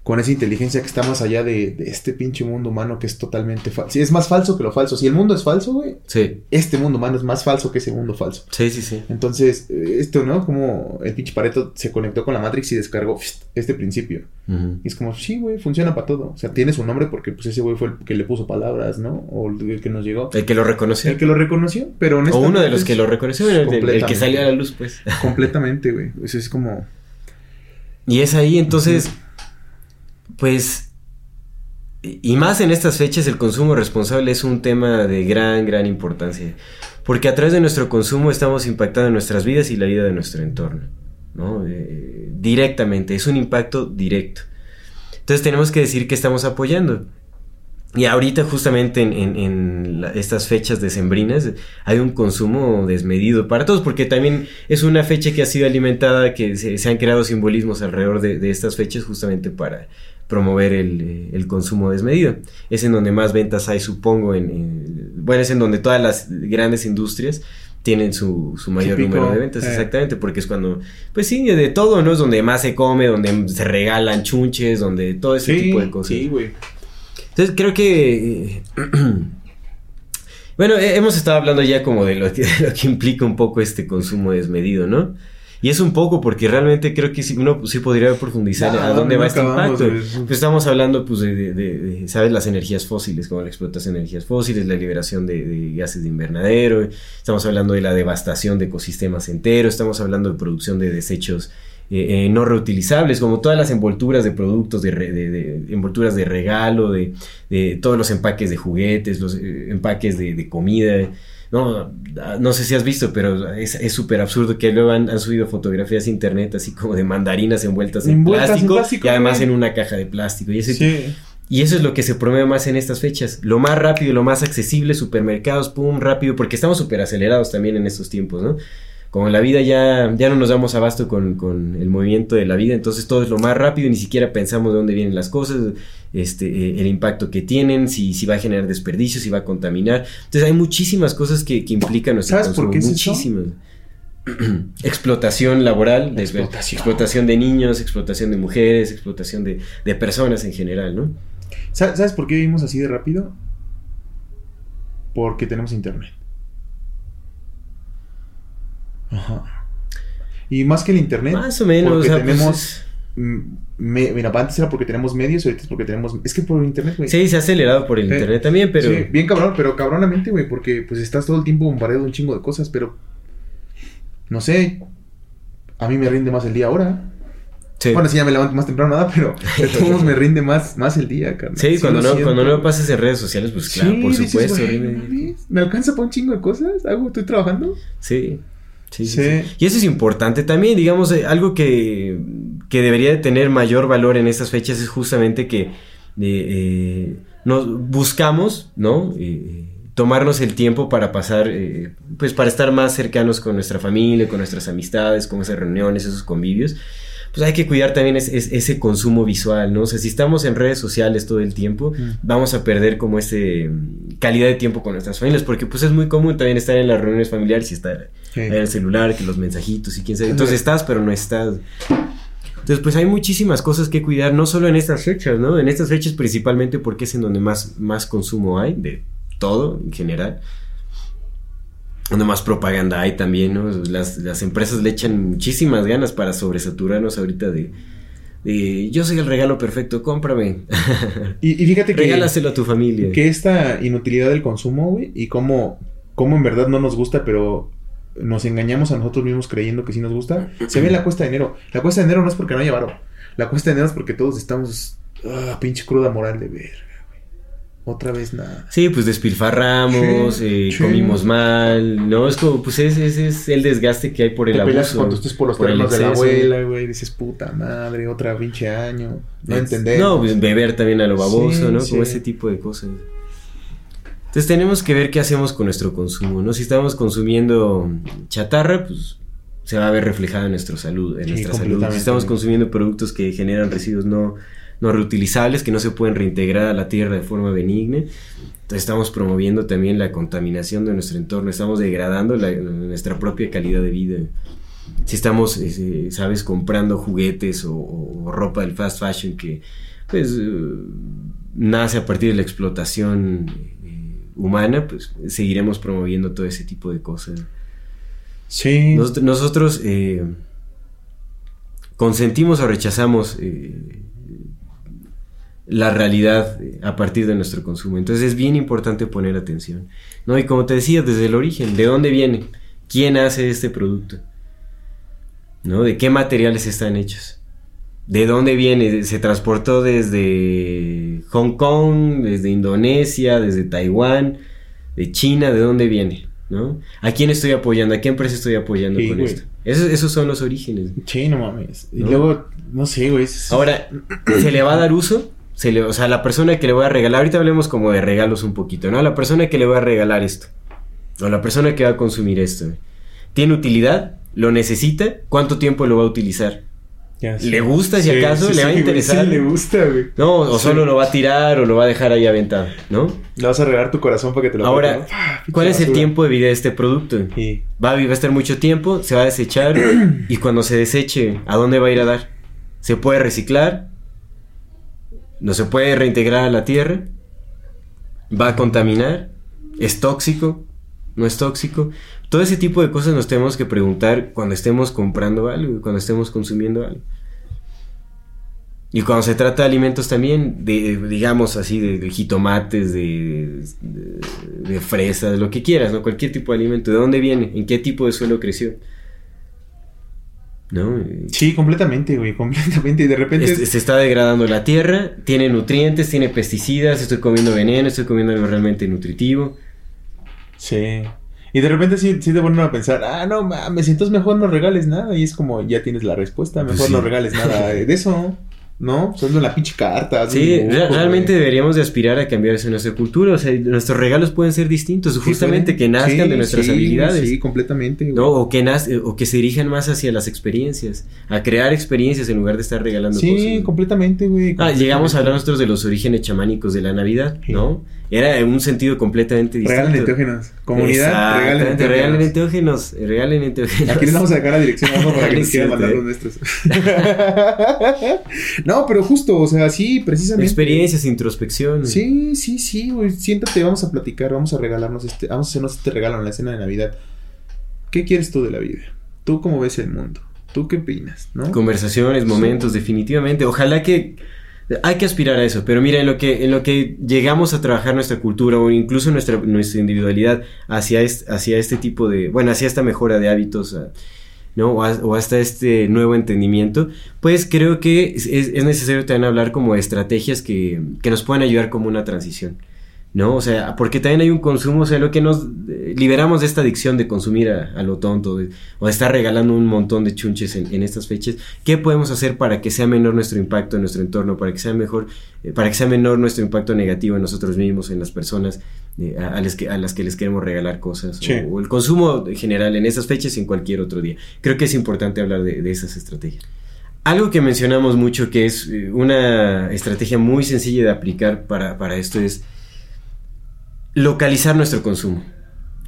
con esa inteligencia que está más allá de, de este pinche mundo humano que es totalmente falso. es más falso que lo falso. Si el mundo es falso, güey, Sí, este mundo humano es más falso que ese mundo falso. sí, sí, sí. Entonces, eh, esto, ¿no? Como el pinche Pareto se conectó con la Matrix y descargó este principio. Ujú. Y es como, sí, güey, funciona para todo. O sea, tiene su nombre porque pues ese güey fue el que le puso palabras, ¿no? O el que nos llegó. El que lo reconoció. El que lo reconoció, pero o uno de los que lo reconoció, el, el- el que salió a la luz, pues. Completamente, güey. Eso es como... Y es ahí, entonces, pues, y más en estas fechas, el consumo responsable es un tema de gran, gran importancia. Porque a través de nuestro consumo estamos impactando nuestras vidas y la vida de nuestro entorno, ¿no? Eh, directamente, es un impacto directo. Entonces tenemos que decir que estamos apoyando. y ahorita justamente en, estas fechas decembrinas hay un consumo desmedido para todos, porque también es una fecha que ha sido alimentada, que se, han creado simbolismos alrededor de, de estas fechas justamente para promover el, eh, el consumo desmedido. Es en donde más ventas hay, supongo, en, en- bueno, es en donde todas las grandes industrias tienen su, su mayor número de ventas, eh. exactamente, porque es cuando, pues sí, de todo, ¿no? Es donde más se come, donde se regalan chunches, donde todo ese tipo de cosas. sí, güey. Entonces creo que... eh, <clears throat> bueno, he- hemos estado hablando ya como de lo, que, de <laughs> lo que implica un poco este consumo desmedido, ¿no? Y es un poco porque realmente creo que sí, uno sí podría profundizar a dónde va este impacto. Pues estamos hablando pues de, de- de- de, ¿sabes? Las energías fósiles, como la explotación de energías fósiles, la liberación de, gases de invernadero, estamos hablando de la devastación de ecosistemas enteros, estamos hablando de producción de desechos eh, eh, no reutilizables, como todas las envolturas de productos, de, re- de- de envolturas de regalo, de, de todos los empaques de juguetes, los eh, empaques de comida. No, no sé si has visto, pero es súper absurdo que luego han, han subido fotografías a internet así como de mandarinas envueltas en, Envueltas en plástico, plástico, y además en una caja de plástico. Y, ese Sí. y eso es lo que se promueve más en estas fechas. Lo más rápido, lo más accesible, supermercados, pum, rápido, porque estamos súper acelerados también en estos tiempos, ¿no? Como la vida ya, ya no nos damos abasto con, con el movimiento de la vida, entonces todo es lo más rápido, ni siquiera pensamos de dónde vienen las cosas, este, eh, el impacto que tienen, si, si va a generar desperdicios, si va a contaminar. Entonces hay muchísimas cosas que, que implican nuestro ¿Sabes por qué es eso? muchísimas. <clears throat> explotación laboral, de- Explotación. explotación de niños, explotación de mujeres, explotación de, de personas en general, ¿no? Sa- ¿Sabes por qué vivimos así de rápido? Porque tenemos internet. Ajá. Y más que el internet. Más o menos, porque o sea, pues, tenemos. es- mm, me- mira, antes era porque tenemos medios, ahorita es porque tenemos. Es que por internet, güey. Sí, se ha acelerado por el internet también, pero... Sí, bien cabrón, pero cabronamente, güey, porque pues estás todo el tiempo bombardeado de un chingo de cosas, pero. No sé. A mí me rinde más el día ahora. Sí, Bueno, sí, ya me levanto más temprano, nada, pero <laughs> de todos me rinde más, más el día, carnal. Sí, cuando, lo no, siento. cuando no pasas en redes sociales, pues claro, Sí, por dices, supuesto. "Güey, rinde- no mames, ¿Me alcanza para un chingo de cosas? ¿Hago? ¿Estoy trabajando? Sí. Sí, sí, Sí. Y eso es importante también, digamos, eh, algo que, que debería de tener mayor valor en estas fechas es justamente que eh, eh, nos buscamos, ¿no? Tomarnos el tiempo para pasar, eh, pues para estar más cercanos con nuestra familia, con nuestras amistades, con esas reuniones, esos convivios. Pues hay que cuidar también es- es- ese consumo visual, ¿no? O sea, si estamos en redes sociales todo el tiempo, Mm. vamos a perder como ese mm, calidad de tiempo con nuestras familias, porque pues es muy común también estar en las reuniones familiares y estar Sí. en el celular, que los mensajitos y quién sabe. Entonces estás, pero no estás. Entonces, pues hay muchísimas cosas que cuidar, no solo en estas fechas, ¿no? En estas fechas principalmente porque es en donde más, más consumo hay, de todo en general. Donde más propaganda hay también, ¿no? Las, las empresas le echan muchísimas ganas para sobresaturarnos ahorita de, de yo soy el regalo perfecto, cómprame. Y, y fíjate que, Regálaselo a tu familia. que esta inutilidad del consumo, güey, y cómo, cómo en verdad no nos gusta, pero nos engañamos a nosotros mismos creyendo que sí nos gusta, se ve en la cuesta de enero. La cuesta de enero no es porque no haya varo. La cuesta de enero es porque todos estamos, ah, pinche cruda moral de verga. Otra vez nada. Sí, pues despilfarramos, Sí, eh, sí. comimos mal, ¿no? Es como, pues ese, ese es el desgaste que hay por el Te peleas abuso. cuando estés por los el terrenos de la abuela, güey. Dices, puta madre, otra pinche año. No Es- entender. No, pues beber también a lo baboso, Sí, ¿no? sí. Como ese tipo de cosas. Entonces tenemos que ver qué hacemos con nuestro consumo, ¿no? Si estamos consumiendo chatarra, pues se va a ver reflejada en nuestra salud, en Sí, nuestra salud. Si estamos consumiendo productos que generan residuos no, no reutilizables, que no se pueden reintegrar a la tierra de forma benigna, entonces estamos promoviendo también la contaminación de nuestro entorno, estamos degradando la- nuestra propia calidad de vida. Si estamos, eh, sabes, comprando juguetes o, o ropa del fast fashion que, pues, eh, nace a partir de la explotación eh, humana, pues seguiremos promoviendo todo ese tipo de cosas. Sí. Nos- nosotros eh, consentimos o rechazamos eh, la realidad eh, a partir de nuestro consumo. Entonces es bien importante poner atención. ¿no? Y como te decía, desde el origen, ¿de dónde viene? ¿Quién hace este producto? ¿No? ¿De qué materiales están hechos? ¿De dónde viene? ¿Se transportó desde Hong Kong, desde Indonesia, desde Taiwán, de China? ¿De dónde viene? ¿No? ¿A quién estoy apoyando? ¿A qué empresa estoy apoyando Sí, con güey. esto? Esos, esos son los orígenes. Sí, no mames. Y ¿No? luego, no sé, güey. es- Ahora, ¿se le va a dar uso? Se le, o sea, la persona que le voy a regalar, ahorita hablemos como de regalos un poquito, ¿no? La persona que le voy a regalar esto, o la persona que va a consumir esto, ¿tiene utilidad? ¿Lo necesita? ¿Cuánto tiempo lo va a utilizar? Ya, sí. ¿Le gusta si Sí, acaso? sí, ¿Le va a interesar? Sí, le gusta, güey. No, o solo lo va a tirar o lo va a dejar ahí aventado, ¿no? Le vas a regalar tu corazón para que te lo Ahora. Ah, ¿cuál es el tiempo de vida de este producto? Sí. Va a, va a estar mucho tiempo, se va a desechar <clears throat> y cuando se deseche, ¿a dónde va a ir a dar? ¿Se puede reciclar? ¿No se puede reintegrar a la tierra? ¿Va a contaminar? ¿Es tóxico? ¿No es tóxico? Todo ese tipo de cosas nos tenemos que preguntar cuando estemos comprando algo, cuando estemos consumiendo algo. Y cuando se trata de alimentos también, de, digamos así, de, jitomates, de, de, de fresas, lo que quieras, ¿no? Cualquier tipo de alimento. ¿De dónde viene? ¿En qué tipo de suelo creció? ¿No? Sí, completamente, güey, completamente. Y de repente... es- se está degradando la tierra, tiene nutrientes, tiene pesticidas, estoy comiendo veneno, estoy comiendo algo realmente nutritivo. Sí. Y de repente sí, sí te ponen a pensar, ah, no mames, entonces mejor no regales nada. Y es como, ya tienes la respuesta, mejor Pues sí. no regales nada de <laughs> eso. ¿No? Son la pinche carta. Sí, un re- dibujo, realmente güey. deberíamos de aspirar a cambiar eso en nuestra cultura. O sea, nuestros regalos pueden ser distintos, justamente Sí, que nazcan sí, de nuestras sí, habilidades. Sí, completamente. güey. ¿no? O que, naz- o que se dirijan más hacia las experiencias, a crear experiencias en lugar de estar regalando Sí, cosas. completamente, güey. Ah, llegamos a hablar nosotros de los orígenes chamánicos de la Navidad, Sí. ¿no? Era en un sentido completamente distinto. Regalen enteógenos. Comunidad, regalen Exactamente, regalen enteógenos. enteógenos. Regalen enteógenos. Aquí les vamos a dejar la dirección abajo para que nos quieran mandar los nuestros. <laughs> no, pero justo, o sea, sí, precisamente. Experiencias, introspección. Sí, sí, sí, güey. Siéntate, vamos a platicar, vamos a regalarnos este, vamos a hacernos este regalo en la cena de Navidad. ¿Qué quieres tú de la vida? ¿Tú cómo ves el mundo? ¿Tú qué opinas? ¿No? Conversaciones, momentos, definitivamente. Ojalá que hay que aspirar a eso, pero mira, en lo que, en lo que llegamos a trabajar nuestra cultura o incluso nuestra, nuestra individualidad hacia este, hacia este tipo de, bueno, hacia esta mejora de hábitos, ah, ¿no? O, o hasta este nuevo entendimiento, pues creo que es, es- es necesario también hablar como de estrategias que, que nos puedan ayudar como una transición. ¿No? O sea, porque también hay un consumo, o sea, lo que nos eh, liberamos de esta adicción de consumir a, a lo tonto, de- o de estar regalando un montón de chunches en, en estas fechas. ¿Qué podemos hacer para que sea menor nuestro impacto en nuestro entorno, para que sea mejor, eh, para que sea menor nuestro impacto negativo en nosotros mismos, en las personas eh, a, a las que, a las que les queremos regalar cosas, Sí. o, o el consumo en general en estas fechas y en cualquier otro día? Creo que es importante hablar de, de esas estrategias. Algo que mencionamos mucho que es una estrategia muy sencilla de aplicar para, para esto es localizar nuestro consumo.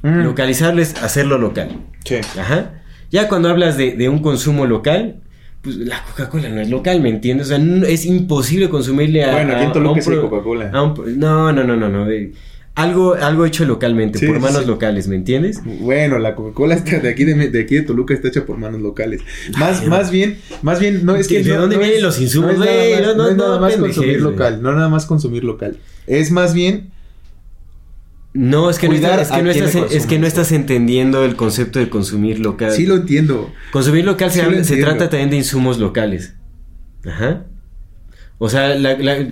Mm, Localizarles, hacerlo local. sí. Ajá. Ya cuando hablas de, de un consumo local, pues la Coca-Cola no es local, ¿me entiendes? O sea, no- es imposible consumirle a. Bueno, aquí en Toluca sí Coca-Cola. no, no, no, no, no. eh, algo, algo hecho localmente, Sí, por manos sí. locales, ¿me entiendes? Bueno, la Coca-Cola está de aquí de, de aquí de Toluca está hecha por manos locales. Más, Ay, más bien, más bien, no es que ¿De no- dónde vienen es- los insumos, No es nada más, es consumir local, no nada más consumir local. Es más bien No, es que, no estás, es, que no estás, es que no estás entendiendo el concepto de consumir local. sí lo entiendo. Consumir local se, Sí trata también de insumos locales. Ajá. O sea, la- la-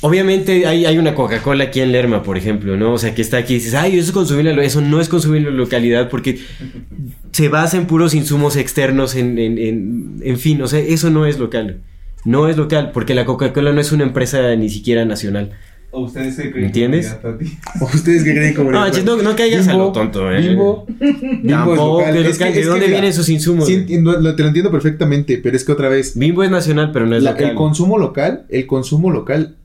obviamente hay, hay una Coca-Cola aquí en Lerma, por ejemplo, ¿no? O sea, que está aquí y dices, ay, eso es consumir la lo-". Eso no es consumir la localidad porque <laughs> se basa en puros insumos externos, en, en, en, en fin, o sea, eso no es local. No es local porque la Coca-Cola no es una empresa ni siquiera nacional. ¿O ustedes se ¿Me entiendes? ¿Ustedes qué creen como <laughs> No, no, no caigas a lo tonto, ¿eh? Bimbo, <laughs> Bimbo es Tampoco, local. es que-. ¿De es que dónde vienen esos insumos? Sí, entiendo, lo- te lo entiendo perfectamente, pero es que otra vez, Bimbo es nacional, pero no es la- local. el consumo local, el consumo local,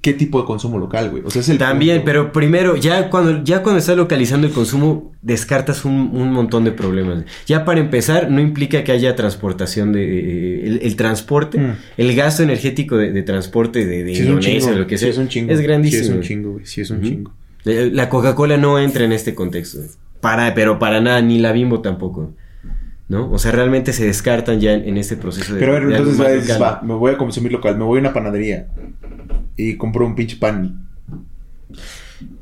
¿qué tipo de consumo local, güey? O sea, es el También, punto. pero primero, ya cuando, ya cuando estás localizando el consumo, descartas un, un montón de problemas. Ya para empezar, no implica que haya transportación de... eh, el, el transporte, Mm. el gasto energético de, de transporte de, de Sí, Indonesia, lo que sí, sea, es un chingo. es grandísimo. Sí, es un chingo, güey. Sí, es un chingo. Eh, La Coca-Cola no entra en este contexto. Para, pero para nada, ni la Bimbo tampoco. ¿No? O sea, realmente se descartan ya en, en este proceso de... Pero a ver, entonces va, me voy a consumir local, me voy a una panadería y compro un pinche pan.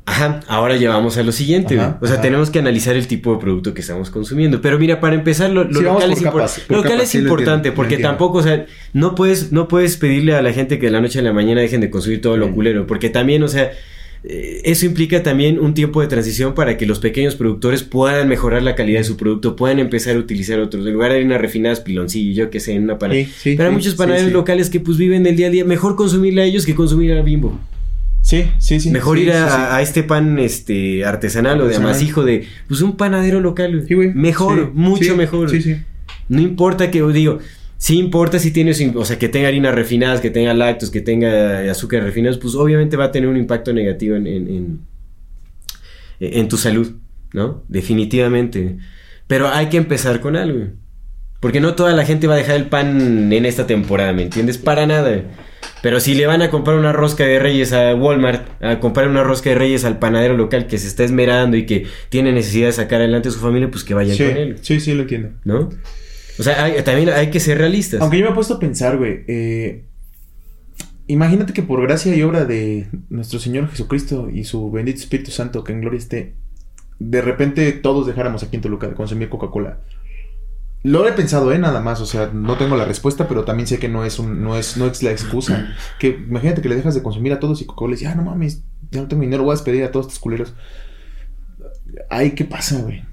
Ajá, ahora llevamos a lo siguiente. Ajá, o sea, ajá. tenemos que analizar el tipo de producto que estamos consumiendo. Pero mira, para empezar, lo, lo Sí, vamos local, es, impor- lo local es sí, importante lo porque tampoco, o sea, no puedes, no puedes pedirle a la gente que de la noche a la mañana dejen de consumir todo lo Mm. culero. Porque también, o sea, eso implica también un tiempo de transición para que los pequeños productores puedan mejorar la calidad de su producto, puedan empezar a utilizar otros. En lugar de unas refinadas piloncillo, yo que sé, en una panadería. Sí, sí, sí, muchos panaderos locales que pues viven del día a día. Mejor consumirle a ellos que consumir a Bimbo. Sí, sí, sí. Mejor sí, ir a, sí, sí. a este pan este artesanal o de amasijo de pues un panadero local. güey. Mejor, mucho mejor. No importa que, digo, sí importa si tienes, o sea, que tenga harinas refinadas, que tenga lácteos, que tenga azúcar refinados, pues obviamente va a tener un impacto negativo en, en, en, en tu salud, ¿no? Definitivamente. Pero hay que empezar con algo. Porque no toda la gente va a dejar el pan en esta temporada, ¿me entiendes? Para nada. Pero si le van a comprar una rosca de reyes a Walmart, a comprar una rosca de reyes al panadero local que se está esmerando y que tiene necesidad de sacar adelante a su familia, pues que vayan Sí, con él, sí, sí, lo entiendo. ¿no? O sea, hay- también hay que ser realistas. Aunque yo me he puesto a pensar, güey. eh, imagínate que por gracia y obra de nuestro Señor Jesucristo y su bendito Espíritu Santo, que en gloria esté, de repente todos dejáramos aquí en Toluca de consumir Coca-Cola. Lo he pensado, ¿eh? Nada más. O sea, no tengo la respuesta, pero también sé que no es, un, no es, no es la excusa. <clears throat> Que imagínate que le dejas de consumir a todos y Coca-Cola dice, ah, no mames, ya no tengo dinero, voy a despedir a todos estos culeros. Ay, ¿qué pasa, güey?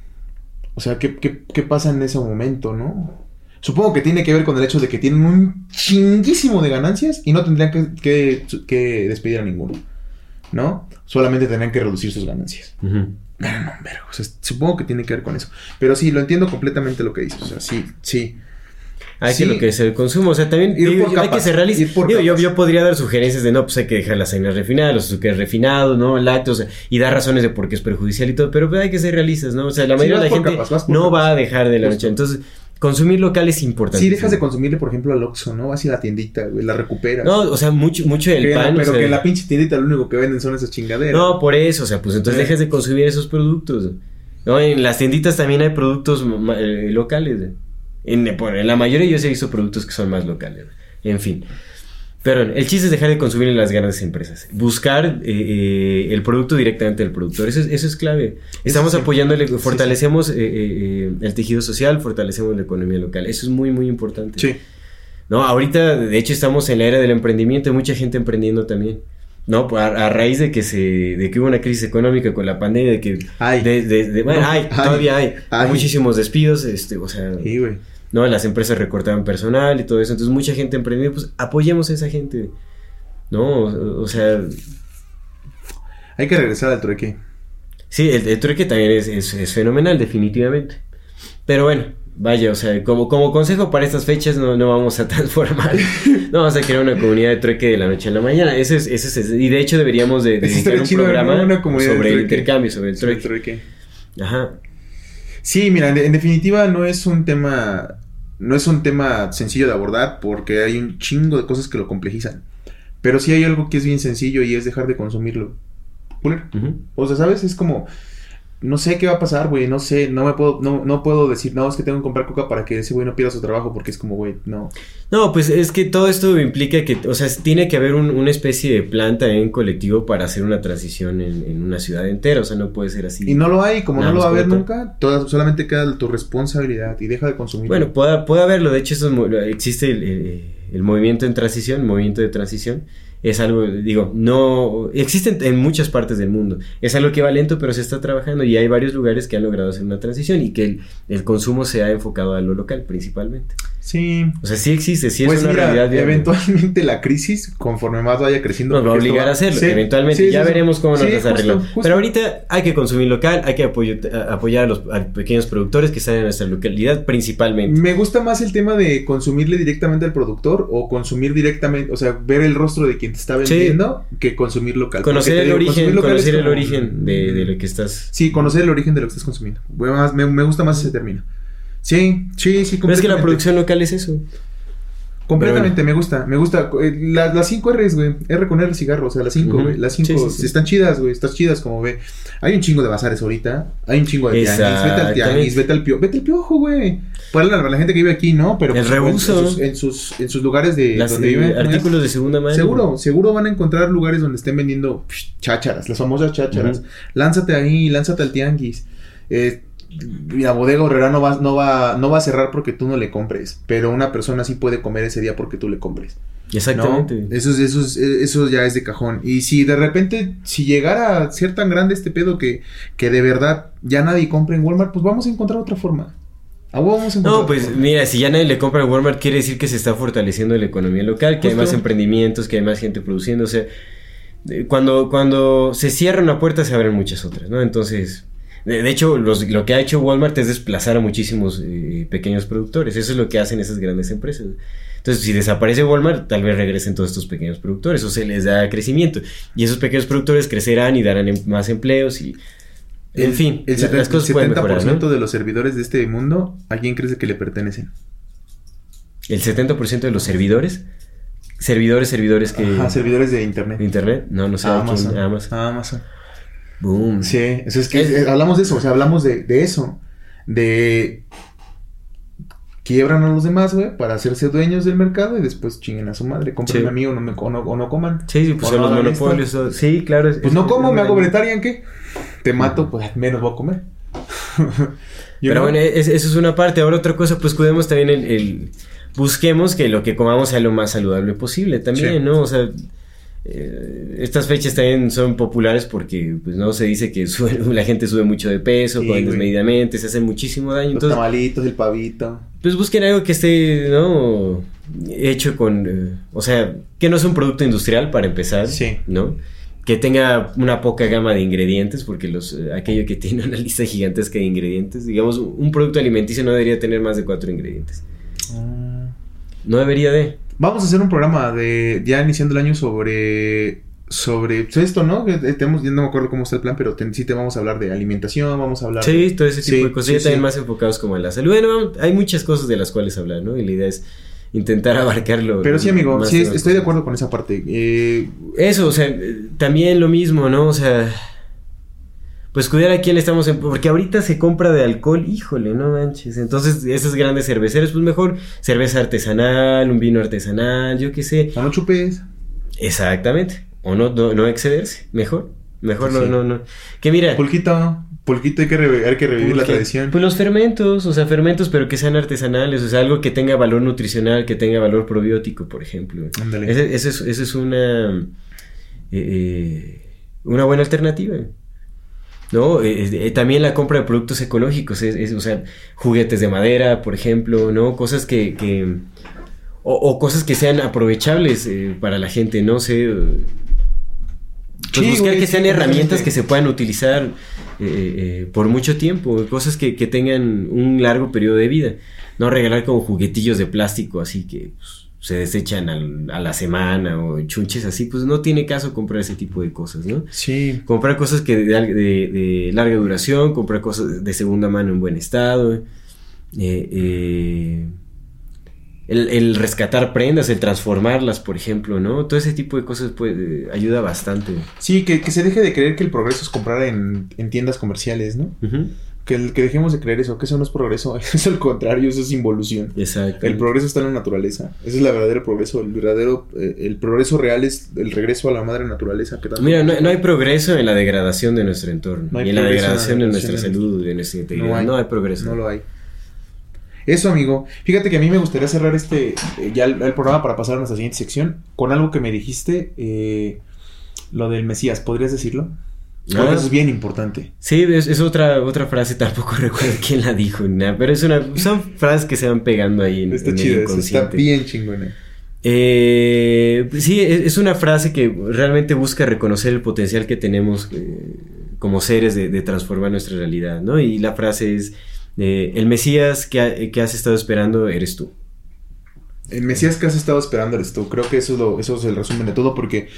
O sea, ¿qué, qué, qué pasa en ese momento, no? Supongo que tiene que ver con el hecho de que tienen un chinguísimo de ganancias y no tendrían que, que- que despedir a ninguno, ¿no? Solamente tendrían que reducir sus ganancias. Ujú. Ganan un vergo. O sea, supongo que tiene que ver con eso. Pero sí, lo entiendo completamente lo que dices. O sea, sí, sí. Hay Sí. que lo que es el consumo, o sea, también Ir digo, por hay que ser realista. Digo, yo, yo podría dar sugerencias de no, pues hay que dejar las harinas refinadas, los azúcares refinados, ¿no? Lácteos y dar razones de por qué es perjudicial y todo, pero pues, hay que ser realistas, ¿no? O sea, la Sí, mayoría de la gente capas, no capas. va a dejar de la Justo. noche. Entonces, consumir local es importante. Sí, dejas de consumirle, por ejemplo, al Oxxo, ¿no? Vas a la tiendita, güey, la recuperas. No, o sea, mucho, mucho del pan. o pero sea, que la pinche tiendita lo único que venden son esas chingaderas. No, por eso, o sea, pues entonces Eh. dejes de consumir esos productos. ¿no? En las tienditas también hay productos eh, locales. En, la mayoría yo sí he visto productos que son más locales. En fin. Pero el chiste es dejar de consumir en las grandes empresas. Buscar eh, eh, el producto directamente del productor. Eso es, eso es clave. Estamos sí. apoyándole, fortalecemos eh, el tejido social, fortalecemos la economía local. Eso es muy, muy importante. Sí. No, ahorita de hecho estamos en la era del emprendimiento, hay mucha gente emprendiendo también. No, Pues, a, a raíz de que se de que hubo una crisis económica con la pandemia, de que Hay. de- de- de- bueno, No, hay, hay, todavía hay, hay. muchísimos despidos, este, o sea, Sí, güey. No, las empresas recortaban personal y todo eso, entonces mucha gente emprendió, pues apoyemos a esa gente. No, o, o sea, Hay que regresar al trueque. sí, el, el trueque también es, es- es fenomenal, definitivamente. Pero bueno, vaya, o sea, como, como consejo para estas fechas no, no vamos a <laughs> transformar, no vamos a crear una comunidad de trueque de la noche a la mañana. Ese es, ese es, y de hecho deberíamos de, de dedicar un programa Una comunidad de sobre el trueque. intercambio, sobre el Sobre el trueque. Ajá. Sí, mira, en definitiva no es un tema. No es un tema sencillo de abordar porque hay un chingo de cosas que lo complejizan. Pero sí hay algo que es bien sencillo y es dejar de consumirlo. O sea, ¿sabes? Es como. No sé qué va a pasar, güey. No sé. No me puedo. No, no puedo decir, no, es que tengo que comprar coca para que ese güey no pierda su trabajo. Porque es como, güey, no. No, pues es que todo esto implica que, o sea, tiene que haber un- una especie de planta en colectivo para hacer una transición en, en una ciudad entera, o sea, no puede ser así. Y no lo hay, como no lo va a haber nunca, toda- solamente queda tu responsabilidad y deja de consumir. Bueno, puede, puede haberlo, de hecho eso es existe el, el- el movimiento en transición, el movimiento de transición, es algo, digo, no, existe en, en muchas partes del mundo, es algo que va lento, pero se está trabajando y hay varios lugares que han logrado hacer una transición y que el, el consumo se ha enfocado a lo local principalmente. Sí. O sea, sí existe, sí pues es una mira, realidad. viable. eventualmente la crisis, conforme más vaya creciendo, Nos va a obligar a hacerlo, Sí, eventualmente. sí, ya sí, veremos cómo nos las arreglamos. Pero ahorita hay que consumir local, hay que apoyo- a- apoyar a los a pequeños productores que están en nuestra localidad principalmente. Me gusta más el tema de consumirle directamente al productor o consumir directamente, o sea, ver el rostro de quien te está vendiendo que consumir local. Conocer el digo, origen, conocer el como- origen de, de lo que estás. Sí, conocer el origen de lo que estás consumiendo. Me gusta más ese término. Sí, sí, sí, Pero es que la completamente. producción local es eso. Completamente, me gusta, me gusta. Eh, la- las 5 R's, güey. R con R cigarro, o sea, las 5, Ujú. güey. Las 5 Sí, sí, sí. están chidas, güey. Están chidas, como ve. Hay un chingo de bazares ahorita. Hay un chingo de tianguis. Vete al tianguis, vete al piojo. Vete al piojo, güey. Para la, la gente que vive aquí, ¿no? Pero El pues. En sus, en sus, en sus lugares de Las, donde eh, viven. artículos de segunda mano. Seguro, seguro van a encontrar lugares donde estén vendiendo psh, chácharas, las famosas chácharas. Lánzate ahí, lánzate al tianguis. Eh, la bodega horrera no va, no, va, no va a cerrar porque tú no le compres, pero una persona sí puede comer ese día porque tú le compres. Exactamente. ¿no? Eso, es- eso, es- eso ya es de cajón. Y si de repente, si llegara a ser tan grande este pedo que, que de verdad ya nadie compra en Walmart, pues vamos a encontrar otra forma. Vamos a encontrar No, otra pues mira, si ya nadie le compra a Walmart, quiere decir que se está fortaleciendo la economía local, que hay más emprendimientos, que hay más gente produciendo. O sea, eh, cuando, cuando se cierra una puerta, se abren muchas otras, ¿no? Entonces, de, de hecho, los- lo que ha hecho Walmart es desplazar a muchísimos eh, pequeños productores. Eso es lo que hacen esas grandes empresas. Entonces, si desaparece Walmart, tal vez regresen todos estos pequeños productores o se les da crecimiento. Y esos pequeños productores crecerán y darán em- más empleos y... En fin, el, la- 70, las cosas el pueden 70% mejorar, ¿no? de los servidores de este mundo, ¿a quién crees que le pertenecen? El 70% de los servidores. Servidores, servidores que. Ajá, servidores de internet. de internet. No, no sé. A a quién- Amazon. Amazon. A Amazon. Boom. Sí, eso es que Es- eh, hablamos de eso, o sea, hablamos de, de eso. De quiebran a los demás, güey, para hacerse dueños del mercado y después chinguen a su madre, compren Sí. a mí o no, me- o no, o no coman. Sí, sí, pues O son no los monopolios. Sí, claro. es- Pues es- no como, me hago vegetarian, ¿qué? Te mato, pues menos voy a comer. <laughs> Pero know? bueno, es- eso es una parte. Ahora otra cosa, pues cuidemos también el, el- Busquemos que lo que comamos sea lo más saludable posible también, Sí. ¿no? O sea... eh, estas fechas también son populares porque pues no se dice que sube- <laughs> la gente sube mucho de peso, Sí, comen desmedidamente, se hacen muchísimo daño. Los Entonces, tamalitos, el pavito. pues busquen algo que esté, ¿no? Hecho con, eh, o sea, que no es un producto industrial para empezar, Sí. ¿no? Que tenga una poca gama de ingredientes, porque los, eh, aquello que <laughs> tiene una lista gigantesca de ingredientes, digamos, un producto alimenticio no debería tener más de cuatro ingredientes. No debería de. Vamos a hacer un programa de ya iniciando el año sobre sobre pues, esto, ¿no? Que, eh, tenemos, no me acuerdo cómo está el plan, pero te- sí te vamos a hablar de alimentación, vamos a hablar Sí, todo ese tipo Sí, de cosas. sí, ya también más enfocados como en la salud. Bueno, hay muchas cosas de las cuales hablar, ¿no? Y la idea es intentar <laughs> abarcarlo. Pero sí, amigo, sí, estoy de acuerdo con esa parte. Eh, Eso, o sea, también lo mismo, ¿no? O sea, pues cuidar a quién le estamos... en- porque ahorita se compra de alcohol, híjole, no manches. Entonces, esos grandes cerveceros, pues mejor cerveza artesanal, un vino artesanal, yo qué sé. no lo chupes. Exactamente. O no, no, no excederse, mejor. Mejor no, Sí. no, no. Que mira... Pulquito, pulquito, hay que, hay que revivir la tradición. Pues los fermentos, o sea, fermentos, pero que sean artesanales, o sea, algo que tenga valor nutricional, que tenga valor probiótico, por ejemplo. Ándale. Ese es, es una, eh, eh, una buena alternativa. ¿No? Eh, eh, también la compra de productos ecológicos, es, es, o sea, juguetes de madera, por ejemplo, ¿no? Cosas que... que o, o cosas que sean aprovechables eh, para la gente, no sé. Pues Sí, buscar güey, que sí, sean herramientas que se puedan utilizar por mucho tiempo, cosas que, que tengan un largo periodo de vida. No regalar como juguetillos de plástico así que pues, se desechan al- a la semana o chunches así, pues no tiene caso comprar ese tipo de cosas, ¿no? Sí. Comprar cosas que de, de- de larga duración, comprar cosas de segunda mano en buen estado. eh, eh, el, el rescatar prendas, el transformarlas, por ejemplo, ¿no? Todo ese tipo de cosas pues, ayuda bastante. Sí, que, que se deje de creer que el progreso es comprar en, en tiendas comerciales, ¿no? Que, el- que dejemos de creer eso, que eso no es progreso, eso <laughs> es al contrario, eso es involución. Exacto. El progreso está en la naturaleza. Ese es el verdadero progreso. El verdadero, eh, el progreso real es el regreso a la madre naturaleza. Que tanto- Mira, no, no hay progreso en la degradación de nuestro entorno, No hay ni en la degradación de nuestra salud, de nuestra integridad. No No hay. hay, progreso. No lo hay. Eso, amigo. Fíjate que a mí me gustaría cerrar este eh, ya el, el programa para pasar a nuestra siguiente sección con algo que me dijiste, eh, lo del Mesías. ¿Podrías decirlo? Ah. eso es bien importante. Sí, es, es otra, otra frase, tampoco <laughs> recuerdo quién la dijo, nada, pero es una, son frases que se van pegando ahí en, Está en el chido, eso, está inconsciente. bien chingona. Eh, pues sí, es, es una frase que realmente busca reconocer el potencial que tenemos eh, como seres de, de transformar nuestra realidad, ¿no? Y la frase es, eh, el Mesías que, ha- que has estado esperando eres tú. El Mesías que has estado esperando eres tú. Creo que eso es, lo- eso es el resumen de todo porque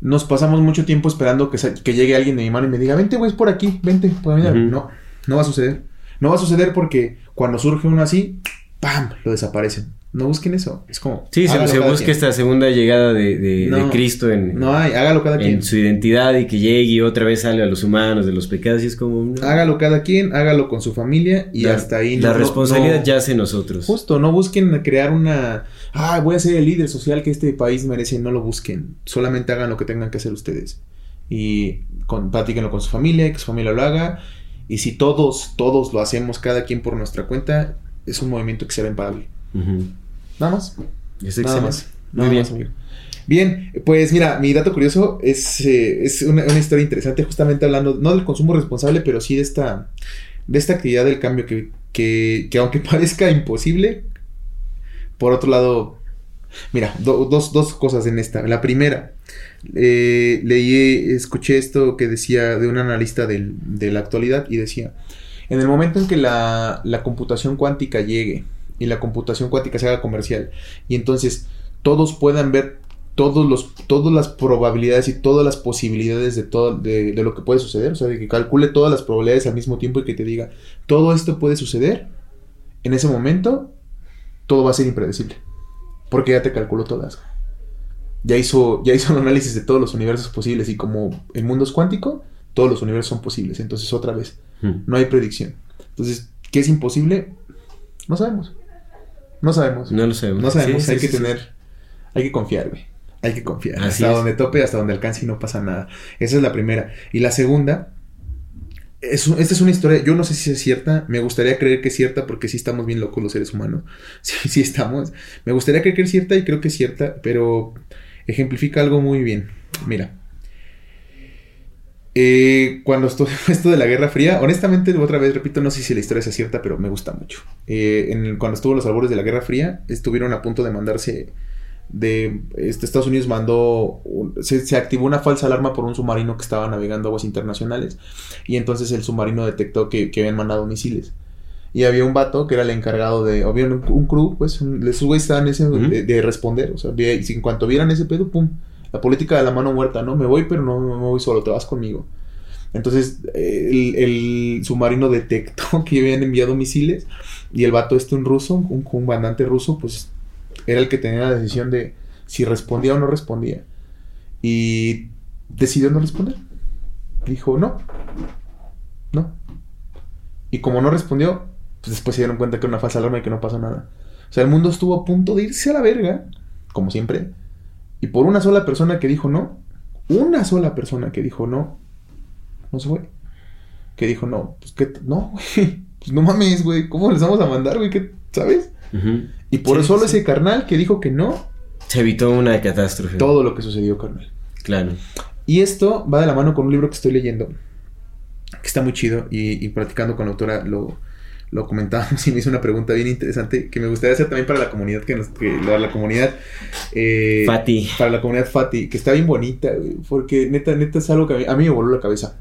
nos pasamos mucho tiempo esperando que, que llegue alguien de mi mano y me diga, vente, güey, es por aquí, vente. Mira, Ujú. No, no va a suceder. No va a suceder porque cuando surge uno así, ¡pam! Lo desaparecen. No busquen eso. Es como... Sí, se, se busca quien. esta segunda llegada de, de- Cristo en, No hay, hágalo cada quien. en su identidad y que llegue y otra vez sale a los humanos de los pecados y es como... no. Hágalo cada quien, hágalo con su familia y La- hasta ahí. La no- responsabilidad yace en nosotros. Justo, no busquen crear una... Ah, voy a ser el líder social que este país merece. No lo busquen. Solamente hagan lo que tengan que hacer ustedes. Y con, platíquenlo con su familia, que su familia lo haga. Y si todos, todos lo hacemos, cada quien por nuestra cuenta, es un movimiento que será imparable. Ujú. Nada más. Es Nada más. Nada Muy más, amigo. Bien, pues mira, mi dato curioso es, eh, es una, una historia interesante, justamente hablando, no del consumo responsable, pero sí de esta, de esta actividad del cambio que, que, que aunque <laughs> parezca imposible, por otro lado, mira, do- dos, dos cosas en esta. La primera, eh, leí, escuché esto que decía de un analista del- de la actualidad y decía, en el momento en que la, la computación cuántica llegue y la computación cuántica se haga comercial y entonces todos puedan ver todos los, todas las probabilidades y todas las posibilidades de todo de, de lo que puede suceder, o sea, de que calcule todas las probabilidades al mismo tiempo y que te diga, todo esto puede suceder, en ese momento todo va a ser impredecible, porque ya te calculó todas. Ya hizo, ya hizo un análisis de todos los universos posibles y como el mundo es cuántico, todos los universos son posibles, entonces otra vez, Hmm. no hay predicción. Entonces, ¿qué es imposible? No sabemos. No sabemos. No lo sabemos. No sabemos, Sí, sí, hay que sí. tener, hay que confiar, güey. Hay que confiar. Así hasta es. donde tope, hasta donde alcance y no pasa nada. Esa es la primera. Y la segunda, es, esta es una historia, yo no sé si es cierta, me gustaría creer que es cierta porque sí estamos bien locos los seres humanos. <laughs> Sí, sí estamos. Me gustaría creer que es cierta y creo que es cierta, pero ejemplifica algo muy bien. Mira. Eh, cuando estuvo <laughs> esto de la Guerra Fría, honestamente, otra vez repito, no sé si la historia es cierta, pero me gusta mucho. Eh, cuando estuvo los albores de la Guerra Fría, estuvieron a punto de mandarse de este, Estados Unidos mandó se, se activó una falsa alarma por un submarino que estaba navegando aguas internacionales y entonces el submarino detectó que, que habían mandado misiles. Y había un vato que era el encargado de había un, un crew pues esos güeyes estaban ese Ujú. de, de responder o sea y si en cuanto vieran ese pedo pum la política de la mano muerta no me voy pero no, no me voy solo te vas conmigo. Entonces el, el submarino detectó <laughs> que habían enviado misiles y el vato este un ruso un comandante ruso pues era el que tenía la decisión de si respondía o no respondía. Y decidió no responder. Dijo, no. No. Y como no respondió, pues después se dieron cuenta que era una falsa alarma y que no pasó nada. O sea, el mundo estuvo a punto de irse a la verga, como siempre. Y por una sola persona que dijo no, una sola persona que dijo no, no se fue. Que dijo no, pues que, no, güey. <laughs> Pues no mames, güey. ¿Cómo les vamos a mandar, güey? ¿Qué, ¿Sabes? Y por Sí, solo sí. ese carnal que dijo que no, Se evitó una catástrofe. todo lo que sucedió, carnal. Claro. Y esto va de la mano con un libro que estoy leyendo, que está muy chido, y, y platicando con la autora lo, lo comentábamos <laughs> y me hizo una pregunta bien interesante que me gustaría hacer también para la comunidad, que, nos, que la, la comunidad... eh, Fati. Para la comunidad Fati, que está bien bonita, porque neta, neta es algo que a mí, a mí me voló la cabeza.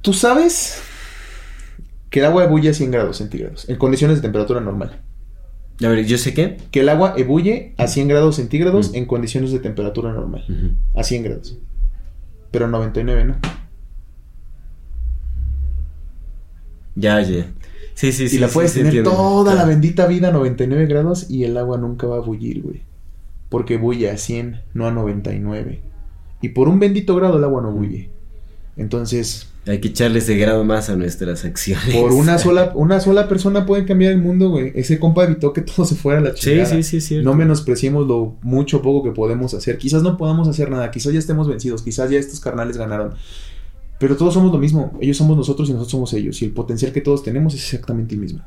¿Tú sabes que el agua ebulle a 100 grados centígrados, en condiciones de temperatura normal? A ver, ¿yo sé qué? Que el agua ebulle a 100 grados centígrados en condiciones de temperatura normal. A 100 grados. Pero 99, ¿no? Ya, ya. Sí, sí, sí. y la sí, puedes sí, tener entiendo. toda la Claro. bendita vida a 99 grados y el agua nunca va a bullir, güey. Porque bulle a 100, no a 99. Y por un bendito grado el agua no bulle. Entonces, Hay que echarle ese grado más a nuestras acciones. por una <laughs> sola, una sola persona puede cambiar el mundo, güey. Ese compa evitó que todo se fuera a la Sí, chingada. sí, sí, es cierto. No menospreciemos lo mucho o poco que podemos hacer. Quizás no podamos hacer nada, quizás ya estemos vencidos, quizás ya estos carnales ganaron. Pero todos somos lo mismo. Ellos somos nosotros y nosotros somos ellos. Y el potencial que todos tenemos es exactamente el mismo.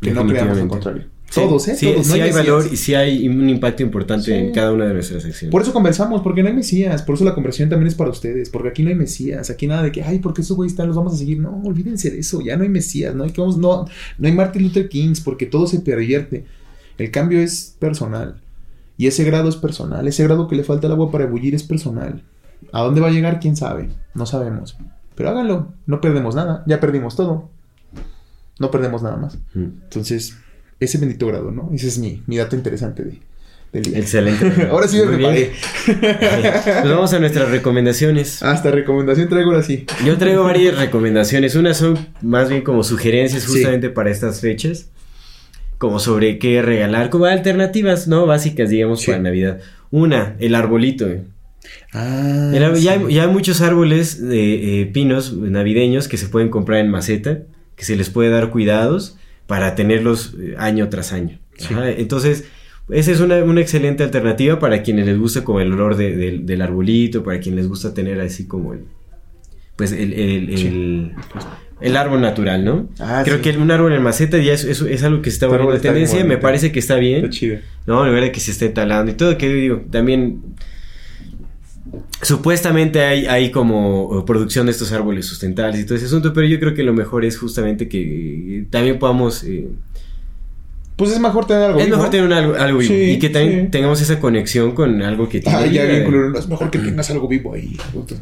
Que no creamos lo contrario. Todos, ¿eh? Sí, todos. No sí hay mesías. valor y sí hay un impacto importante Sí. en cada una de nuestras acciones. Por eso conversamos, porque no hay mesías. Por eso la conversación también es para ustedes. Porque aquí no hay mesías. Aquí nada de que, ay, porque esos güeyes están, los vamos a seguir. No, olvídense de eso. Ya no hay mesías. No hay, que vamos, no, no hay Martin Luther Kings porque todo se pervierte. El cambio es personal. Y ese grado es personal. Ese grado que le falta el agua para ebullir es personal. ¿A dónde va a llegar? ¿Quién sabe? No sabemos. Pero háganlo. No perdemos nada. Ya perdimos todo. No perdemos nada más. Mm. Entonces, ese bendito grado, ¿no? Ese es mi, mi dato interesante de, del día. Excelente. <laughs> Ahora sí me preparé. Pues vamos a nuestras recomendaciones. Hasta recomendación traigo ahora sí. Yo traigo varias recomendaciones. Unas son más bien como sugerencias Sí. justamente para estas fechas. Como sobre qué regalar, como alternativas, ¿no? Básicas, digamos, Sí. para Navidad. Una, el arbolito. eh. Ah, El ar- ya, sí. hay, ya hay muchos árboles de eh, pinos navideños que se pueden comprar en maceta, que se les puede dar cuidados para tenerlos eh, año tras año. Sí. Ajá, Entonces, esa es una, una excelente alternativa para quienes les gusta como el olor de- del- del arbolito, para quienes les gusta tener así como el, pues el, el, Sí. el, el árbol natural, ¿no? Ah, Creo sí. que un árbol en maceta ya es, es, es algo que se está volviendo tendencia, me parece que está bien. Está chido. No, lugar de que se esté talando y todo, que digo, también supuestamente hay, hay como eh, producción de estos árboles sustentables y todo ese asunto, pero yo creo que lo mejor es justamente que eh, también podamos... eh, Pues es mejor tener algo es vivo. mejor tener un algo, algo vivo Sí, y que también sí. tengamos esa conexión con algo que tiene Ah, ya vida. bien culero. No, es mejor que tengas algo vivo ahí.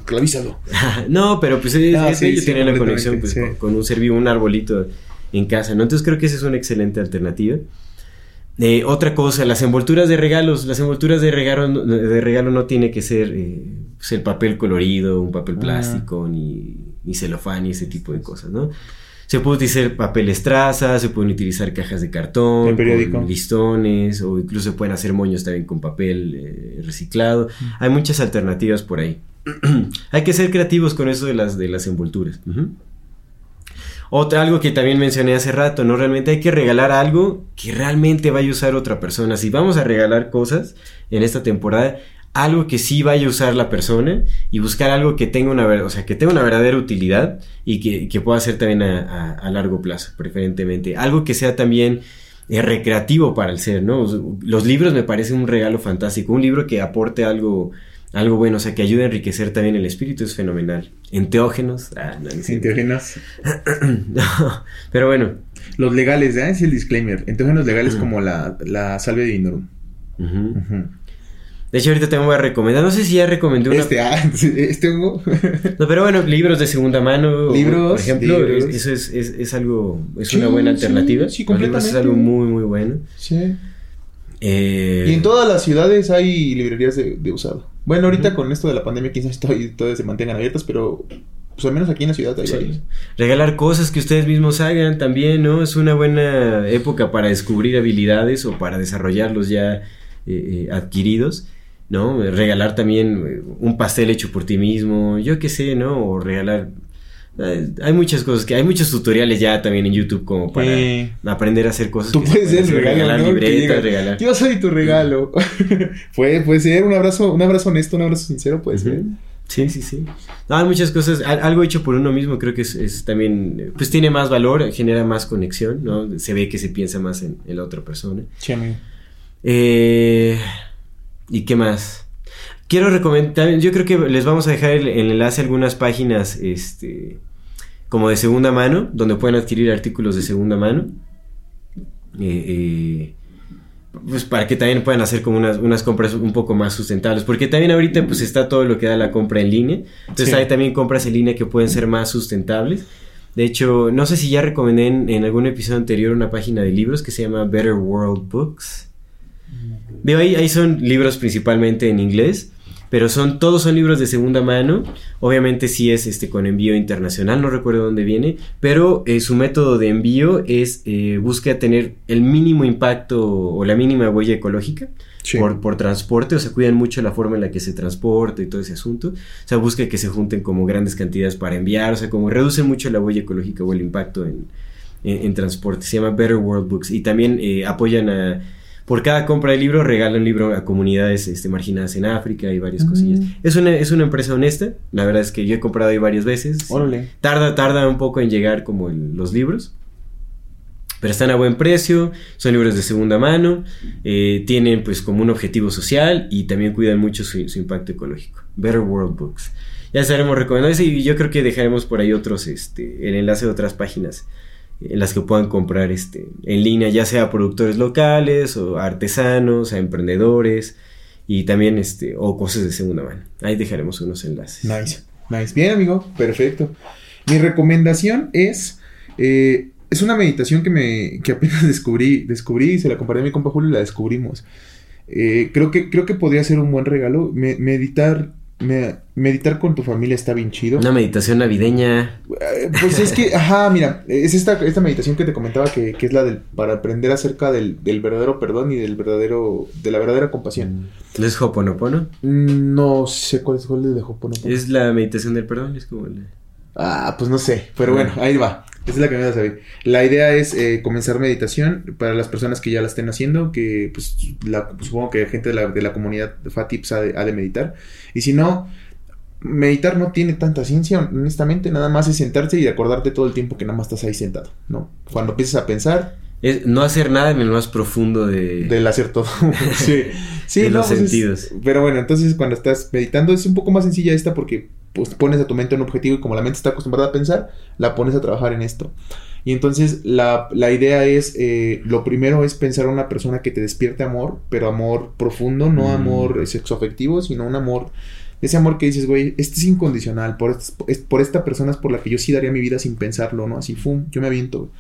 Clavízalo. <laughs> no, pero pues es, Ah, es sí, bello sí, tener la conexión pues, con, con un ser vivo, un arbolito en casa, ¿no? Entonces creo que esa es una excelente alternativa. Eh, otra cosa, las envolturas de regalos. Las envolturas de regalo, no- de regalo no tiene que ser eh, pues, el papel colorido, un papel Ah. plástico, ni, ni celofán, ni ese tipo de cosas, ¿no? Se puede utilizar papel estraza, se pueden utilizar cajas de cartón, con listones, o incluso se pueden hacer moños también con papel eh, reciclado. Hay muchas alternativas por ahí. <clears throat> Hay que ser creativos con eso de las, de las envolturas. Otra, algo que también mencioné hace rato, ¿no? Realmente hay que regalar algo que realmente vaya a usar otra persona. Si vamos a regalar cosas en esta temporada, algo que sí vaya a usar la persona y buscar algo que tenga una, o sea, que tenga una verdadera utilidad y que, que pueda ser también a largo plazo, preferentemente. Algo que sea también eh, recreativo para el ser, ¿no? Los libros me parecen un regalo fantástico. Un libro que aporte algo, algo bueno, o sea, que ayude a enriquecer también el espíritu es fenomenal. Enteógenos. Ah, no. Enteógenos. <clears throat> No, pero bueno. Los legales, ¿eh? Es el disclaimer. Enteógenos legales como la, la salvia divinorum. De hecho, ahorita te voy a recomendar. No sé si ya recomendé una. Este, ah, <laughs> este hongo. <laughs> No, pero bueno, libros de segunda mano. Libros, Por ejemplo, libros. es- eso es, es, es algo. Es Sí, una buena sí, alternativa. sí, libros es completamente. algo muy, muy bueno. sí. Eh, Y en todas las ciudades hay librerías de, de usado. Bueno, ahorita con esto de la pandemia, quizás todavía se mantengan abiertas, pero pues al menos aquí en la ciudad hay Sí. varios. Regalar cosas que ustedes mismos hagan también, ¿no? Es una buena época para descubrir habilidades o para desarrollarlos ya eh, eh, adquiridos, ¿no? Regalar también eh, un pastel hecho por ti mismo, yo qué sé, ¿no? O regalar... Hay muchas cosas que hay muchos tutoriales ya también en YouTube como para aprender a hacer cosas. Tú que puedes ser el regalo, regalar ¿no? Libretas, regalar. Yo soy tu regalo. <laughs> puede, puede ser un abrazo, un abrazo honesto, un abrazo sincero, puede ser. Sí, sí, sí. No, hay muchas cosas. Al- algo hecho por uno mismo creo que es, es también, pues tiene más valor, genera más conexión, ¿no? Se ve que se piensa más en, en la otra persona. Sí, amigo. Eh, ¿Y qué más? Quiero recomendar, yo creo que les vamos a dejar el, el enlace a algunas páginas, este, como de segunda mano, donde pueden adquirir artículos de segunda mano. Eh, eh, pues para que también puedan hacer como unas, unas compras un poco más sustentables. Porque también ahorita pues está todo lo que da la compra en línea. Entonces Sí. hay también compras en línea que pueden ser más sustentables. De hecho, no sé si ya recomendé en, en algún episodio anterior una página de libros que se llama Better World Books. Veo ahí, ahí son libros principalmente en inglés, pero son todos son libros de segunda mano. Obviamente sí es este con envío internacional, no recuerdo dónde viene, pero eh, su método de envío es eh, busca tener el mínimo impacto o la mínima huella ecológica Sí. por, por transporte, o sea, cuidan mucho la forma en la que se transporta y todo ese asunto. O sea, busca que se junten como grandes cantidades para enviar, o sea, como reducen mucho la huella ecológica o el impacto en, en, en transporte. Se llama Better World Books y también eh, apoyan a... Por cada compra de libro regalan un libro a comunidades este, marginadas en África y varias Mm. cosillas. Es una, es una empresa honesta, la verdad es que yo he comprado ahí varias veces. Órale. Tarda, tarda un poco en llegar como el- los libros. Pero están a buen precio, son libros de segunda mano, eh, tienen pues como un objetivo social y también cuidan mucho su, su impacto ecológico. Better World Books. Ya estaremos recomendando y yo creo que dejaremos por ahí otros, este, el enlace de otras páginas las que puedan comprar este, en línea, ya sea productores locales o artesanos, a emprendedores y también este, o cosas de segunda mano. Ahí dejaremos unos enlaces. Nice. Nice. Bien, amigo. Perfecto. Mi recomendación es. eh, es una meditación que me. que apenas <laughs> descubrí. Descubrí se la compartí a mi compa Julio y la descubrimos. Eh, creo que, creo que podría ser un buen regalo. Me- meditar. Me- meditar con tu familia está bien chido. Una meditación navideña. Eh, Pues es que, <laughs> ajá, mira, es esta, esta meditación que te comentaba que, que es la del, para aprender acerca del, del verdadero perdón y del verdadero, de la verdadera compasión. ¿No es Hoponopono? Mm, No sé cuál es cuál es de Ho'oponopono. Es la meditación del perdón, es como la- Ah, pues no sé, pero bueno, ahí va. Esa es la que me da a saber. La idea es eh, comenzar meditación para las personas que ya la estén haciendo, que pues la- supongo que gente de la, de la comunidad FATIPS ha de, ha de meditar. Y si no, meditar no tiene tanta ciencia, honestamente, nada más es sentarse y acordarte todo el tiempo que nada más estás ahí sentado, ¿no? Cuando empiezas a pensar, Es no hacer nada en el más profundo de... del hacer todo. <laughs> sí, <laughs> sí, De no, los pues es- sentidos. pero bueno, entonces cuando estás meditando es un poco más sencilla esta porque pues, pones a tu mente un objetivo y como la mente está acostumbrada a pensar, la pones a trabajar en esto. Y entonces la, la idea es, eh, lo primero es pensar a una persona que te despierte amor, pero amor profundo, no Mm. amor sexoafectivo, sino un amor, ese amor que dices, güey, este es incondicional, por, estas- es- por esta persona es por la que yo sí daría mi vida sin pensarlo, ¿no? Así, fum, yo me aviento. güey.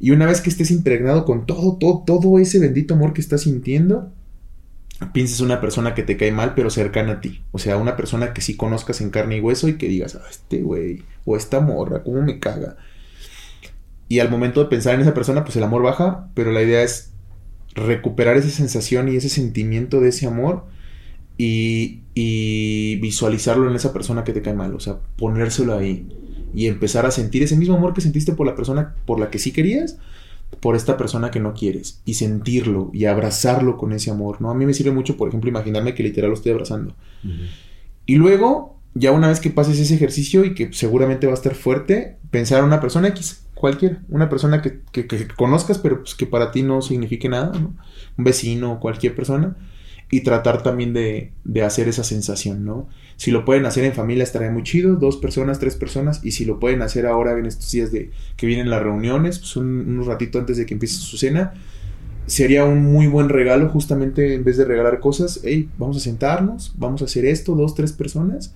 Y una vez que estés impregnado con todo, todo, todo ese bendito amor que estás sintiendo, pienses una persona que te cae mal, pero cercana a ti. O sea, una persona que sí conozcas en carne y hueso y que digas, ah, este güey, o esta morra, cómo me caga. Y al momento de pensar en esa persona, pues el amor baja, pero la idea es recuperar esa sensación y ese sentimiento de ese amor y, y visualizarlo en esa persona que te cae mal. O sea, ponérselo ahí y empezar a sentir ese mismo amor que sentiste por la persona por la que sí querías, por esta persona que no quieres y sentirlo y abrazarlo con ese amor, ¿no? A mí me sirve mucho, por ejemplo, imaginarme que literal lo estoy abrazando. Y luego, ya una vez que pases ese ejercicio y que seguramente va a estar fuerte, pensar en una persona X, cualquiera, una persona que, que- que conozcas, pero pues que para ti no signifique nada, ¿no? Un vecino, cualquier persona, y tratar también de, de hacer esa sensación, ¿no? Si lo pueden hacer en familia estaría muy chido, dos personas, tres personas, y si lo pueden hacer ahora en estos días de que vienen las reuniones, pues un, ratito antes de que empiece su cena, sería un muy buen regalo justamente en vez de regalar cosas, hey, vamos a sentarnos, vamos a hacer esto, dos, tres personas,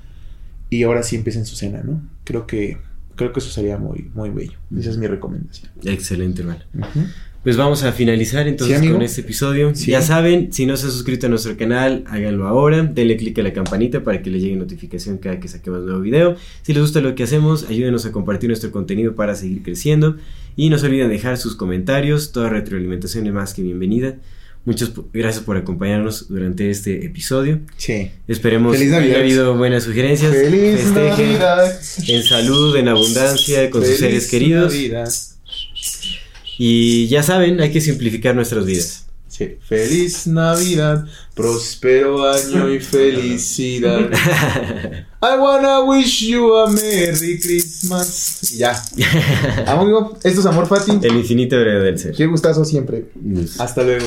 y ahora sí empiecen su cena, ¿no? Creo que, creo que eso sería muy, muy bello. Esa es mi recomendación. Excelente, hermano. Ujú. Pues vamos a finalizar entonces Sí, con este episodio. Sí. Ya saben, si no se han suscrito a nuestro canal, háganlo ahora. Denle click a la campanita para que les llegue notificación cada que saquemos nuevo video. Si les gusta lo que hacemos, ayúdenos a compartir nuestro contenido para seguir creciendo. Y no se olviden dejar sus comentarios. Toda retroalimentación es más que bienvenida. Muchas gracias por acompañarnos durante este episodio. Sí. Esperemos que haya habido buenas sugerencias. ¡Feliz Festejen Navidad! en salud, en abundancia, con sus ¡Feliz seres queridos. Navidad! Y ya saben, hay que simplificar nuestras vidas. Sí. Feliz Navidad, próspero año y felicidad. I wanna wish you a Merry Christmas. Ya. <laughs> Amigo, esto es Amor Fati. El infinito del ser. Qué gustazo siempre. Hasta luego.